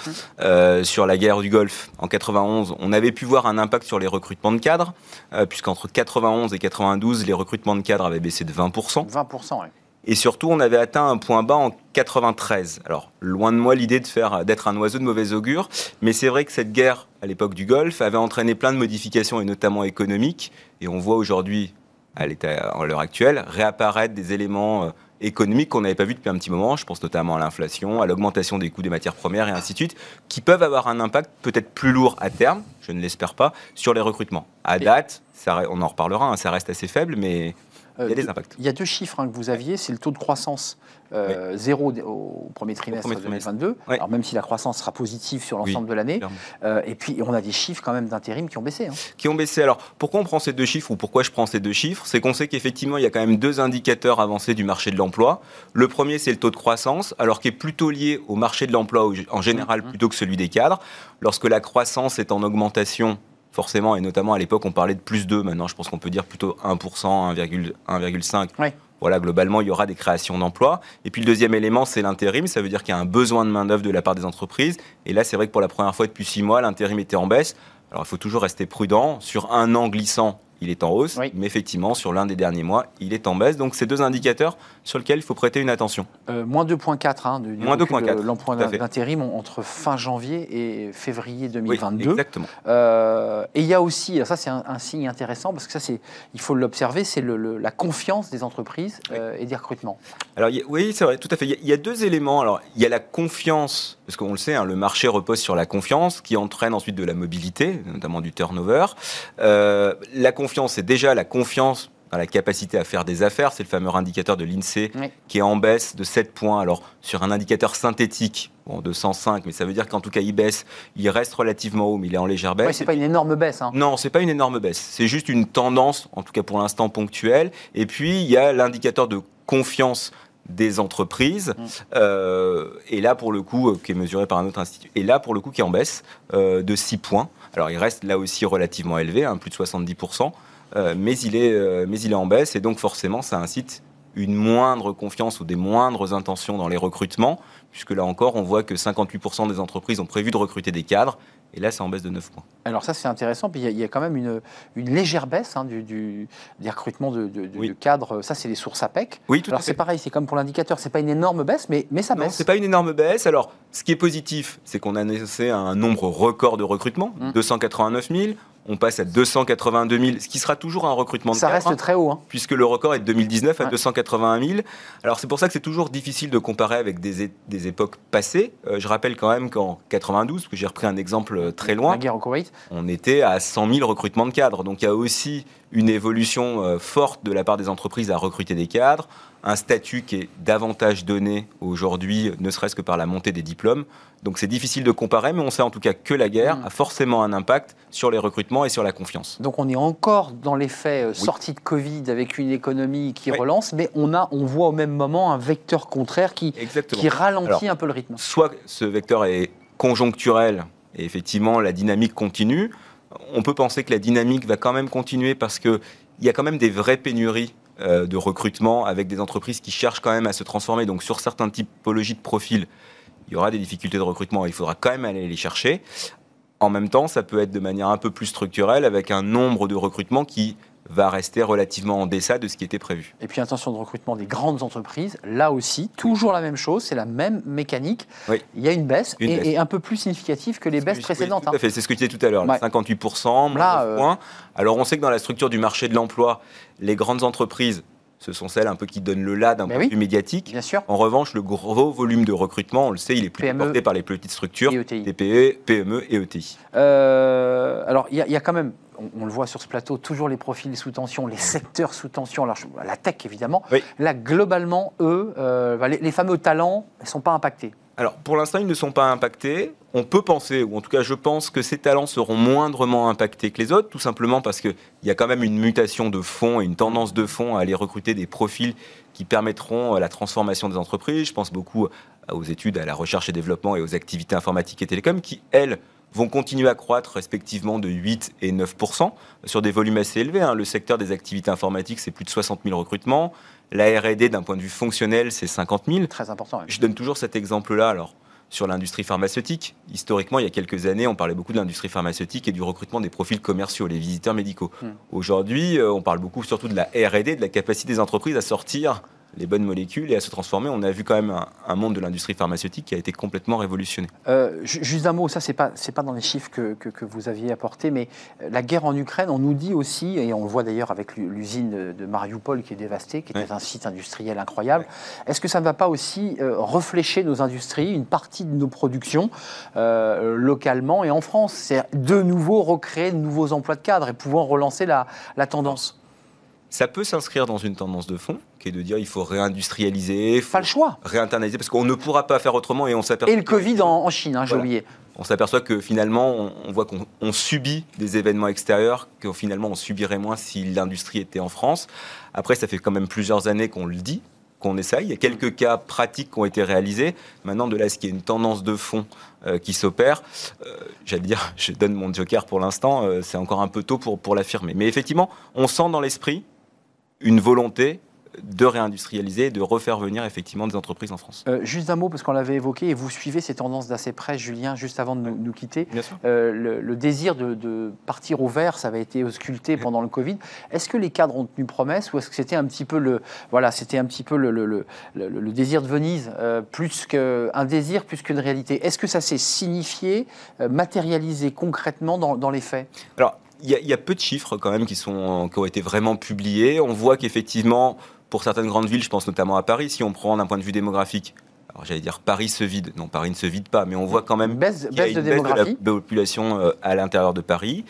euh, sur la guerre du Golfe en 91, on avait pu voir un impact sur les recrutements de cadres, euh, puisqu'entre 91 et 92, les recrutements de cadres avaient baissé de 20%. 20%, oui. Et surtout, on avait atteint un point bas en 93. Alors, loin de moi l'idée de faire d'être un oiseau de mauvais augure, mais c'est vrai que cette guerre à l'époque du Golfe avait entraîné plein de modifications et notamment économiques. Et on voit aujourd'hui, à l'heure actuelle, réapparaître des éléments euh, économiques qu'on n'avait pas vus depuis un petit moment. Je pense notamment à l'inflation, à l'augmentation des coûts des matières premières et ainsi de suite, qui peuvent avoir un impact peut-être plus lourd à terme, je ne l'espère pas, sur les recrutements. À date, ça, on en reparlera, hein, ça reste assez faible, mais il y a des impacts. Il y a deux chiffres hein, que vous aviez, c'est le taux de croissance euh, zéro au premier trimestre, 2022, alors même si la croissance sera positive sur l'ensemble de l'année. Euh, et puis on a des chiffres quand même d'intérim qui ont baissé. Hein. Qui ont baissé. Alors pourquoi on prend ces deux chiffres ou pourquoi je prends ces deux chiffres? C'est qu'on sait qu'effectivement il y a quand même deux indicateurs avancés du marché de l'emploi. Le premier c'est le taux de croissance, alors qui est plutôt lié au marché de l'emploi en général mmh. plutôt que celui des cadres. Lorsque la croissance est en augmentation, forcément, et notamment à l'époque, on parlait de plus 2, maintenant je pense qu'on peut dire plutôt 1%, 1,5%. Voilà, globalement, il y aura des créations d'emplois. Et puis le deuxième élément, c'est l'intérim. Ça veut dire qu'il y a un besoin de main-d'œuvre de la part des entreprises. Et là, c'est vrai que pour la première fois depuis six mois, l'intérim était en baisse. Alors il faut toujours rester prudent. Sur un an glissant, il est en hausse, mais effectivement, sur l'un des derniers mois, il est en baisse. Donc, c'est deux indicateurs sur lesquels il faut prêter une attention. Euh, moins 2,4 hein, de, moins 2,4 l'emploi d'intérim entre fin janvier et février 2022. exactement. Euh, et il y a aussi, ça c'est un, signe intéressant parce que ça, c'est, il faut l'observer, c'est le, la confiance des entreprises euh, et des recrutements. Alors, oui, c'est vrai, tout à fait. Il y, a, deux éléments. Alors, il y a la confiance, parce qu'on le sait, hein, le marché repose sur la confiance, qui entraîne ensuite de la mobilité, notamment du turnover. la confiance confiance, c'est déjà la confiance dans la capacité à faire des affaires. C'est le fameux indicateur de l'INSEE qui est en baisse de 7 points. Alors, sur un indicateur synthétique bon, de 105, mais ça veut dire qu'en tout cas, il baisse. Il reste relativement haut, mais il est en légère baisse. Ouais, c'est pas une énorme baisse. Hein. Non, c'est pas une énorme baisse. C'est juste une tendance, en tout cas pour l'instant ponctuelle. Et puis, il y a l'indicateur de confiance des entreprises, mm. euh, et là pour le coup, euh, qui est mesuré par un autre institut, et là pour le coup qui est en baisse euh, de 6 points. Alors il reste là aussi relativement élevé, hein, plus de 70%, euh, mais, il euh, mais il est en baisse et donc forcément ça incite une moindre confiance ou des moindres intentions dans les recrutements, puisque là encore on voit que 58% des entreprises ont prévu de recruter des cadres et là, c'est en baisse de 9 points. Alors ça, c'est intéressant. Puis il y, a quand même une, une légère baisse hein, du, des recrutements de, cadres. Ça, c'est les sources APEC. Oui, tout Alors c'est pareil, c'est comme pour l'indicateur. C'est pas une énorme baisse, mais, mais ça non, baisse. c'est pas une énorme baisse. Alors, ce qui est positif, c'est qu'on a annoncé un nombre record de recrutements, 289 mmh. 000 on passe à 282 000, ce qui sera toujours un recrutement de Ça reste très haut. Hein. Puisque le record est de 2019 à 281 000. Alors c'est pour ça que c'est toujours difficile de comparer avec des, des époques passées. Euh, je rappelle quand même qu'en 92, parce que j'ai repris un exemple euh, très loin, La guerre au Koweït. on était à 100 000 recrutements de cadres. Donc il y a aussi une évolution euh, forte de la part des entreprises à recruter des cadres, un statut qui est davantage donné aujourd'hui, ne serait-ce que par la montée des diplômes. Donc c'est difficile de comparer, mais on sait en tout cas que la guerre mmh. a forcément un impact sur les recrutements et sur la confiance. Donc on est encore dans l'effet euh, sortie de Covid avec une économie qui relance, mais on, a, on voit au même moment un vecteur contraire qui, qui ralentit un peu le rythme. Soit ce vecteur est conjoncturel et effectivement la dynamique continue, on peut penser que la dynamique va quand même continuer parce que il y a quand même des vraies pénuries euh, de recrutement avec des entreprises qui cherchent quand même à se transformer. Donc sur certaines typologies de profils, il y aura des difficultés de recrutement. Il faudra quand même aller les chercher. En même temps, ça peut être de manière un peu plus structurelle avec un nombre de recrutements qui va rester relativement en deçà de ce qui était prévu. Et puis intention de recrutement des grandes entreprises, là aussi, toujours la même chose, c'est la même mécanique. Oui. Il y a une baisse, Une et, baisse. et un peu plus significative que les baisses Oui, précédentes. tout hein. à fait, c'est ce que tu disais tout à l'heure, Ouais. 58%, moins Là, 9 euh, points. Alors on sait que dans la structure du marché de l'emploi, les grandes entreprises, ce sont celles un peu qui donnent le là d'un point de vue médiatique. Bien sûr. En revanche, le gros volume de recrutement, on le sait, il est plutôt PME porté par les petites structures, ETI. TPE, PME et ETI. Euh, alors, il y, a- il y a quand même, on, on le voit sur ce plateau, toujours les profils sous tension, les secteurs sous tension. Alors, la tech, évidemment. Oui. Là, globalement, eux, euh, bah, les, les fameux talents ne sont pas impactés. Alors, pour l'instant, ils ne sont pas impactés. On peut penser, ou en tout cas, je pense que ces talents seront moindrement impactés que les autres, tout simplement parce qu'il y a quand même une mutation de fond et une tendance de fond à aller recruter des profils qui permettront euh, la transformation des entreprises. Je pense beaucoup aux études, à la recherche et développement et aux activités informatiques et télécoms qui, elles, vont continuer à croître respectivement de 8 et 9 sur des volumes assez élevés. hein. Le secteur des activités informatiques, c'est plus de 60 000 recrutements. La R&D, d'un point de vue fonctionnel, c'est 50 000. Très important. Je donne toujours cet exemple-là. Alors, sur l'industrie pharmaceutique, historiquement, il y a quelques années, on parlait beaucoup de l'industrie pharmaceutique et du recrutement des profils commerciaux, les visiteurs médicaux. Hmm. Aujourd'hui, euh, on parle beaucoup surtout de la R&D, de la capacité des entreprises à sortir les bonnes molécules et à se transformer. On a vu quand même un, un monde de l'industrie pharmaceutique qui a été complètement révolutionné. Euh, ju- juste un mot, ça c'est pas c'est pas dans les chiffres que, que- que vous aviez apportés, mais euh, la guerre en Ukraine, on nous dit aussi, et on le voit d'ailleurs avec l'u- l'usine de, de Mariupol qui est dévastée, qui était Ouais. un site industriel incroyable. Est-ce que ça ne va pas aussi euh, réfléchir nos industries, une partie de nos productions euh, localement et en France, c'est de nouveau recréer de nouveaux emplois de cadre et pouvoir relancer la, la tendance. Ça peut s'inscrire dans une tendance de fond, qui est de dire il faut réindustrialiser, faut Pas le choix. réinternaliser, parce qu'on ne pourra pas faire autrement et on s'aperçoit Et le Covid en, en Chine, hein, j'ai Voilà. oublié. on s'aperçoit que finalement, on, on voit qu'on on subit des événements extérieurs que finalement on subirait moins si l'industrie était en France. Après, ça fait quand même plusieurs années qu'on le dit, qu'on essaye. Il y a quelques cas pratiques qui ont été réalisés. Maintenant, de là, ce qu'il y ait une tendance de fond euh, qui s'opère, euh, j'allais dire, je donne mon joker pour l'instant, euh, c'est encore un peu tôt pour, pour l'affirmer. Mais effectivement, on sent dans l'esprit une volonté de réindustrialiser, de refaire venir effectivement des entreprises en France. Euh, juste un mot, parce qu'on l'avait évoqué, et vous suivez ces tendances d'assez près, Julien, juste avant de nous, nous quitter. Bien sûr. Euh, le, le désir de, de partir au vert, ça avait été ausculté pendant le Covid. Est-ce que les cadres ont tenu promesse ou est-ce que c'était un petit peu le, voilà, c'était un petit peu le, désir de Venise, euh, plus qu'un désir plus qu'une réalité? Est-ce que ça s'est signifié, euh, matérialisé concrètement dans, dans les faits? Alors, il y, a- il y a peu de chiffres quand même qui, sont, qui ont été vraiment publiés. On voit qu'effectivement, pour certaines grandes villes, je pense notamment à Paris, si on prend d'un point de vue démographique, alors j'allais dire Paris se vide. Non, Paris ne se vide pas, mais on voit quand même Baisse, qu'il y a baisse de une baisse de la population euh, à l'intérieur de Paris,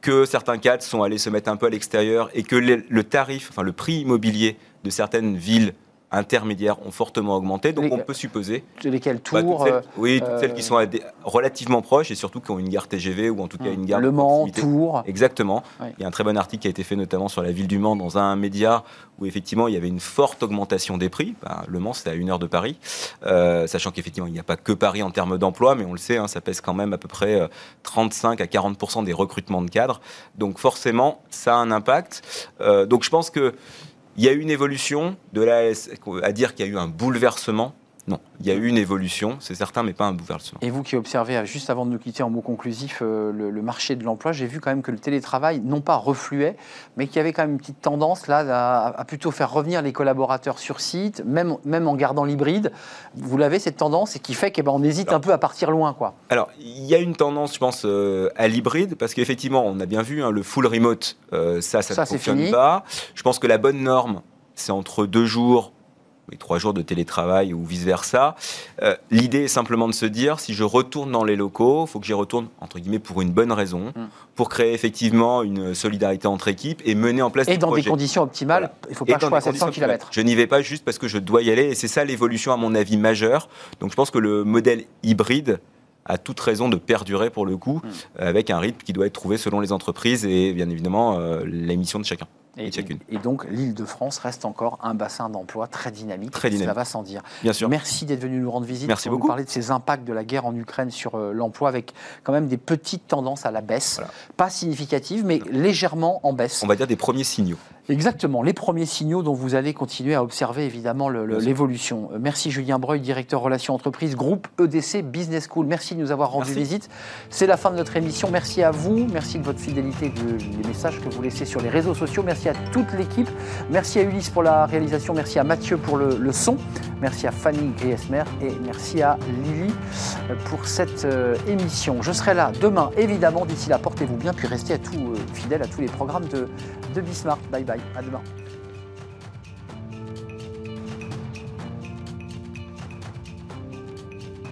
que certains cadres sont allés se mettre un peu à l'extérieur et que le, le tarif, enfin le prix immobilier de certaines villes intermédiaires ont fortement augmenté. Donc Les- on peut supposer Lesquels bah, toutes Tours, celles- euh, oui, toutes euh, celles qui sont à des- relativement proches et surtout qui ont une gare TGV ou en tout cas une gare de Le Mans. Tours. Exactement. Il y a un très bon article qui a été fait notamment sur la ville du Mans dans un média où effectivement il y avait une forte augmentation des prix. Ben, le Mans, c'est à une heure de Paris, Euh, sachant qu'effectivement il n'y a pas que Paris en termes d'emploi, mais on le sait, hein, ça pèse quand même à peu près euh, 35 à 40 des recrutements de cadres. Donc forcément, ça a un impact. Euh, donc je pense que il y a eu une évolution de à- à dire qu'il y a eu un bouleversement. Non, il y a eu une évolution, c'est certain, mais pas un bouleversement. Et vous qui observez, euh, juste avant de nous quitter en mot conclusif, euh, le, le marché de l'emploi, j'ai vu quand même que le télétravail, non pas refluait, mais qu'il y avait quand même une petite tendance là à, à plutôt faire revenir les collaborateurs sur site, même, même en gardant l'hybride. Vous l'avez cette tendance et qui fait qu'on hésite un peu à partir loin. quoi. Alors, il y a une tendance, je pense, euh, à l'hybride, parce qu'effectivement, on a bien vu, hein, le full remote, euh, ça, ça, Ça, ne fonctionne fini. pas. Je pense que la bonne norme, c'est entre deux jours et trois jours de télétravail ou vice-versa. Euh, L'idée est simplement de se dire, si je retourne dans les locaux, il faut que j'y retourne, entre guillemets, pour une bonne raison, Mm. pour créer effectivement une solidarité entre équipes et mener en place Et des dans des projets. conditions optimales, Voilà. il ne faut Et pas le dans choix à des 700 conditions km. Je n'y vais pas juste parce que je dois y aller, et c'est ça l'évolution, à mon avis, majeure. Donc je pense que le modèle hybride a toute raison de perdurer pour le coup, Mm. avec un rythme qui doit être trouvé selon les entreprises et bien évidemment euh, les missions de chacun. Et, chacune. et donc l'île de France reste encore un bassin d'emploi très dynamique. Très dynamique. Ça va sans dire. Bien sûr. Merci d'être venu nous rendre visite Merci pour nous beaucoup. parler de ces impacts de la guerre en Ukraine sur euh, l'emploi, avec quand même des petites tendances à la baisse, Voilà. pas significatives, mais légèrement en baisse. On va dire des premiers signaux. Exactement, les premiers signaux dont vous allez continuer à observer évidemment l'évolution. Euh, Merci Julien Breuil, directeur relations entreprises, groupe EDC Business School. Merci de nous avoir rendu Merci. visite. C'est la fin de notre émission. Merci à vous, merci de votre fidélité, de, des messages que vous laissez sur les réseaux sociaux. Merci à toute l'équipe. Merci à Ulysse pour la réalisation. Merci à Mathieu pour le, le son. Merci à Fanny Griesmer et merci à Lily euh, pour cette euh, émission. Je serai là demain, évidemment. D'ici là, portez-vous bien, puis restez à tout, euh, fidèles à tous les programmes de, de Bismarck. Bye bye, à demain.